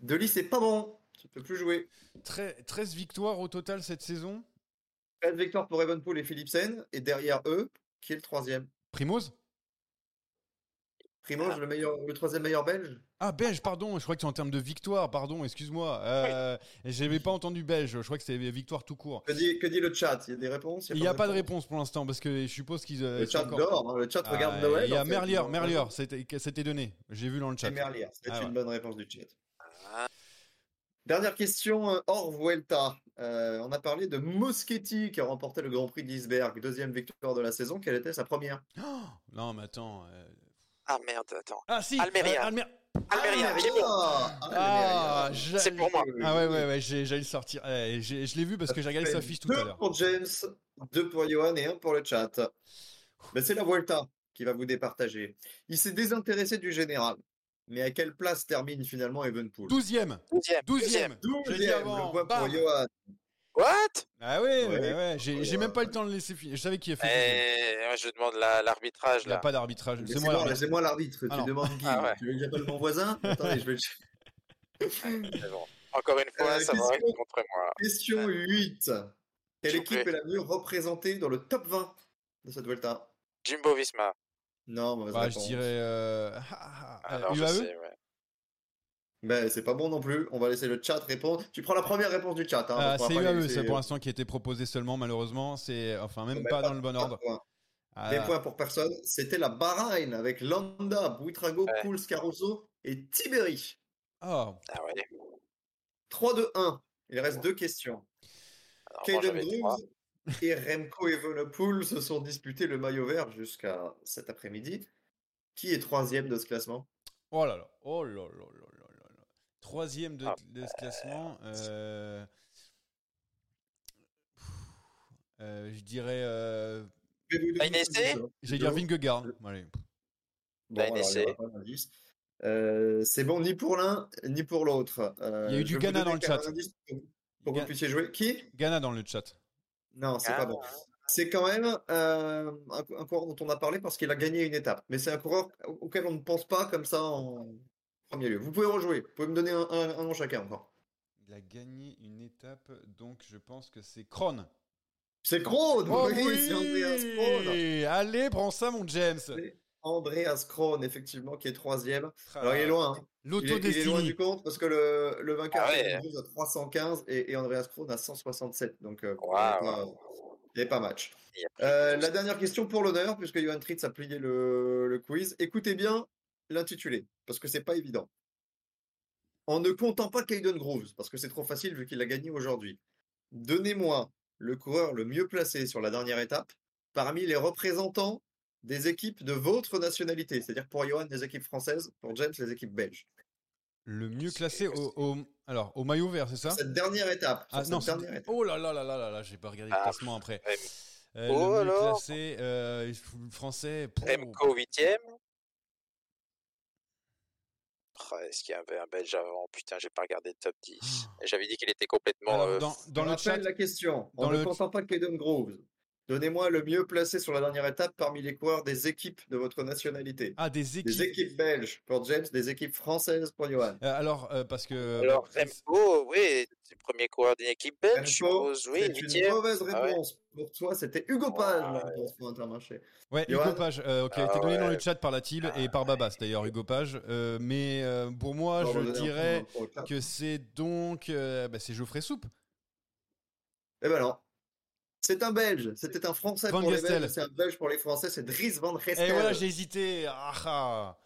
Delis, c'est pas bon. Tu peux plus jouer. Tre- 13 victoires au total cette saison 13 victoires pour Evenpool et Philipsen, et derrière eux, qui est le troisième? Primoz? Primoz, le, meilleur, le troisième meilleur belge? Ah, belge, pardon, je crois que c'est en termes de victoire, pardon, excuse-moi. Euh, J'avais pas entendu belge, je crois que c'était victoire tout court. que dit, que dit le chat? Il y a des réponses? Il n'y a pas de réponse? pour l'instant parce que je suppose qu'ils. euh, Le sont chat encore- dort, hein, le chat Ah, regarde Noël. Il y a Merlier, Merlier, c'était c'était donné. J'ai vu dans le chat. C'est Merlier, c'est Ah une ouais. bonne réponse du chat. Dernière question euh, hors Vuelta. Euh, on a parlé de Moschetti qui a remporté le Grand Prix d'Isberg, deuxième victoire de la saison. Quelle était sa première? Oh, non, mais attends. euh, Ah merde, attends. Ah, si Almeria. euh, Almer- Almeria, j'ai bon. Ah, Ah, j'a- C'est pour moi. Ah, ouais, ouais, ouais, j'ai- j'allais le sortir. Eh, j'ai- je l'ai vu parce que j'ai regardé sa fiche tout à Deux l'heure. pour James, deux pour Johan et un pour le chat. Ben, c'est la Vuelta qui va vous départager. Il s'est désintéressé du général. Mais à quelle place termine finalement Evenpool? 12ème 12e. 12ème J'ai dit Douzième, avant, le point bam. pour Johan. What? Ah ouais, ouais, Ouais. ouais, j'ai même pas le temps de laisser finir. Je savais qui a fait. Eh, moi, je demande la- l'arbitrage Il n'y a pas d'arbitrage. C'est moi l'arbitre. Ah tu demandes qui Ah ouais. Tu veux que j'appelle mon voisin? Attendez, je vais le bon. Encore une fois, Euh, ça va question- être contre moi. Question 8. Quelle équipe plaît. est la mieux représentée dans le top 20 de cette Vuelta? Jumbo Visma. Non, Bah, je dirais euh, ah, ah, ah, Alors, je UAE? sais, ouais. Ben, c'est pas bon non plus. On va laisser le chat répondre. Tu prends la première réponse du chat. Hein, Ah, c'est UAE, pour l'instant qui a été proposé seulement, malheureusement. C'est enfin même pas dans le bon de ordre. points. Ah, Des points pour personne. C'était la Bahreïn avec Landa, Buitrago, Ouais. Pouls, Caruso et Tiberi. ah, Ah ouais. 3-2-1. Il reste deux questions. Groves et Remco Evenepoel se sont disputés le maillot vert jusqu'à cet après-midi. Qui est troisième de ce classement? Oh là là, oh là là là. Troisième de, Ah, de ce classement. euh, pff, euh, je dirais, euh, je vais dire. Vingegaard. Allez. Bon, Bah. Euh, c'est bon ni pour l'un ni pour l'autre. Euh, Il y a eu du Ghana dans le chat. pour, pour que vous puissiez jouer. Qui? Ghana dans le chat. Non, c'est Ah. pas bon. C'est quand même euh, un, un coureur dont on a parlé parce qu'il a gagné une étape. Mais c'est un coureur auquel on ne pense pas comme ça en premier lieu. Vous pouvez rejouer. Vous pouvez me donner un, un- un nom chacun encore. Il a gagné une étape, donc je pense que c'est Kron. C'est Krohn Oh oui, c'est Andreas Krohn oui Allez, prends ça, mon James. C'est Andreas Krohn, effectivement, qui est troisième. Ah, Alors, il est loin. hein. Il est, il est loin du compte parce que le, le vainqueur Ah ouais. Andreas à 315 et, et Andreas Krohn à 167. Donc, euh, il n'y Waouh. avait, pas- il avait pas match. Euh, la dernière question pour l'honneur, puisque Johan Tritz a plié le, le quiz. Écoutez bien l'intitulé, parce que c'est pas évident. En ne comptant pas Caden Groves, parce que c'est trop facile vu qu'il a gagné aujourd'hui. Donnez-moi le coureur le mieux placé sur la dernière étape parmi les représentants des équipes de votre nationalité. C'est-à-dire pour Johan, des équipes françaises, pour James, les équipes belges. Le mieux classé au, au- alors, au maillot vert, c'est ça? Cette dernière étape. Ah cette non, c'est- dernière étape. oh là là là là là là, j'ai pas regardé le Ah, classement après. Euh, Oh, le mieux alors classé, euh, le français. pour- Remco 8ème. Oh, Est-ce qu'il y avait un Belge avant? Putain, j'ai pas regardé le top 10. J'avais dit qu'il était complètement. Alors, euh, dans, le chat, la question. dans En le ne comptant pas Caden Groves, donnez-moi le mieux placé sur la dernière étape parmi les coureurs des équipes de votre nationalité. ah, des équipes. Des équipes belges pour James, des équipes françaises pour Johan. Euh, alors, euh, parce que. Alors, Remco, oui, c'est le premier coureur d'une équipe belge, je suppose. Oui, c'est une 8ème. mauvaise Ah ouais. Pour toi, c'était Hugo Page, Ouais. la réponse pour Intermarché. Ouais, Johan Hugo Page, euh, ok, a été Ah donné dans le chat par la TIL et par Babas d'ailleurs, Hugo Page. Euh, mais euh, pour moi, je dirais que c'est donc. euh, bah, c'est Geoffrey Soupe. Eh ben non. C'est un Belge. C'était un Français Van pour les Gestel. Belges. C'est un Belge pour les Français. C'est Dries Van Et Gestel. voilà, j'ai hésité. Ah, ah.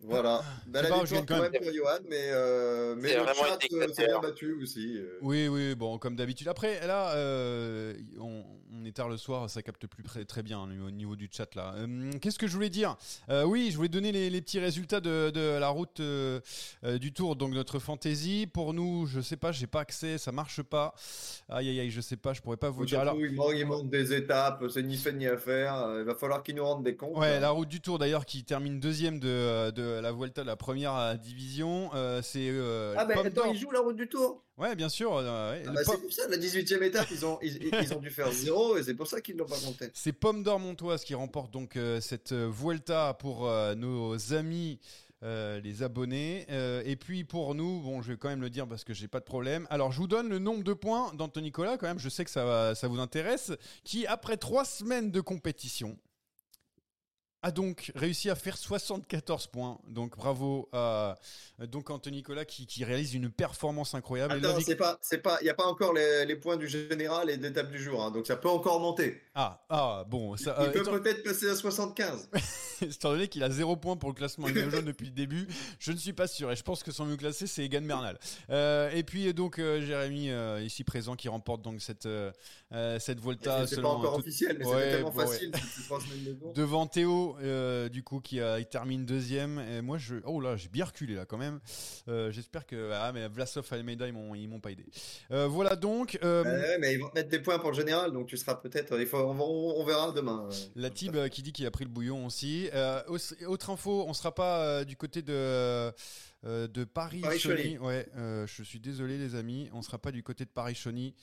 Voilà. Ben, C'est la pas, victoire quand quand même pour Johan, mais, euh, mais C'est le vraiment chat euh, s'est bien battu aussi. euh. Oui, oui, bon, comme d'habitude. Après, là, euh, on, on est tard le soir, ça capte plus très, très bien hein, au niveau du chat là. Euh, Qu'est-ce que je voulais dire? Euh, Oui, je voulais donner les, les petits résultats de, de la route du tour, donc notre fantasy. Pour nous, je sais pas, j'ai pas accès, ça marche pas. Aïe, aïe, aïe, je sais pas, je pourrais pas vous dire. Alors, il, manque, il manque des étapes, c'est ni fait ni à faire. Il va falloir qu'ils nous rendent des comptes. Ouais, là. la route du Tour d'ailleurs qui termine deuxième de, de la Vuelta, la première euh, division, euh, c'est euh, Ah, ben Pomme attends, ils jouent la route du tour. Ouais, bien sûr. euh, ouais, Ah bah, c'est pour ça, la 18e étape, ils ont, ils, ils ont dû faire zéro et c'est pour ça qu'ils ne l'ont pas compté. C'est Pomme d'Or Montoise qui remporte donc euh, cette euh, Vuelta pour euh, nos amis. euh, les abonnés Euh, et puis pour nous bon je vais quand même le dire parce que j'ai pas de problème alors je vous donne le nombre de points d'Anthony Nicolas quand même je sais que ça, ça vous intéresse qui après trois semaines de compétition a donc réussi à faire 74 points donc bravo à donc Anthony Nicolas qui, qui réalise une performance incroyable Attends, c'est pas, c'est pas, il n'y a pas encore les, les points du général et de l'étape du jour, hein, donc ça peut encore monter. ah ah bon ça, Il euh, peut étant- peut-être passer à 75. Étant donné qu'il a zéro point pour le classement maillot jaune depuis le début, je ne suis pas sûr. Et je pense que son mieux classé, c'est Egan Bernal. Euh, et puis donc euh, Jérémy, ici présent, qui remporte donc cette, cette Volta C'est pas encore tout- officiel, mais Ouais, c'était tellement bon, facile. Devant Théo, euh, du coup, qui a, il termine deuxième. Et moi, je, oh là, j'ai bien reculé là quand même. Euh, J'espère que ah mais Vlasov et Almeida, ils m'ont, ils m'ont pas aidé. Euh, voilà donc. euh, Euh, ouais, mais ils vont te mettre des points pour le général, donc tu seras peut-être. Il faut, on, on- on verra demain. La Tib euh, qui dit qu'il a pris le bouillon aussi. Euh, aus- autre info, on sera pas euh, du côté de euh, de Paris, Paris-Chauny. Chauny. Ouais, euh, je suis désolé les amis, on sera pas du côté de Paris Chauny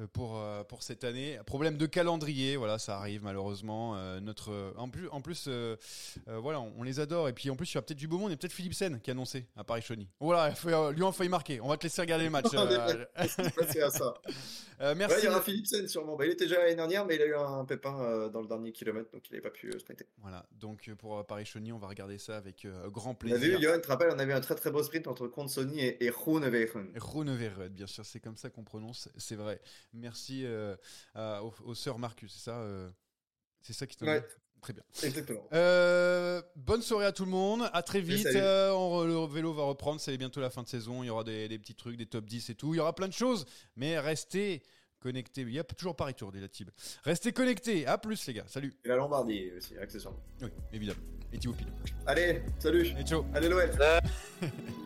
euh, pour pour cette année. Problème de calendrier, voilà, ça arrive malheureusement. Euh, notre en plus en plus voilà, on, on les adore et puis en plus il y aura peut-être du beau monde et peut-être Philipsen qui a annoncé à Paris Chauny. Voilà, lui en faille marquer. On va te laisser regarder le match. On est passé à ça. Ouais, merci. il y aura Philipsen sûrement. Bah, il était déjà l'année dernière, mais il a eu un pépin dans le dernier kilomètre, donc il n'avait pas pu sprinter. Voilà, donc pour Paris Chauny, on va regarder ça avec grand On a plaisir. vu, Johan, te rappelles, on avait un très très beau sprint entre Consoni et, et Groenewegen. Groenewegen, bien sûr, c'est comme ça qu'on prononce, c'est vrai. Merci euh, à- au, au sœur Marcus, c'est ça euh, C'est ça qui t'en Ouais. Très bien. Exactement. Euh, bonne soirée à tout le monde, à très vite. Euh, on le vélo va reprendre, c'est bientôt la fin de saison. Il y aura des, des petits trucs, des top 10 et tout. Il y aura plein de choses, mais restez connectés. Il y a toujours Paris Tour des Latib. Restez connectés. À plus, les gars. Salut. Et la Lombardie aussi, accessoirement. Oui, évidemment. Et Thibaut Pinot. Allez, salut. Et ciao. Allez, l'OL.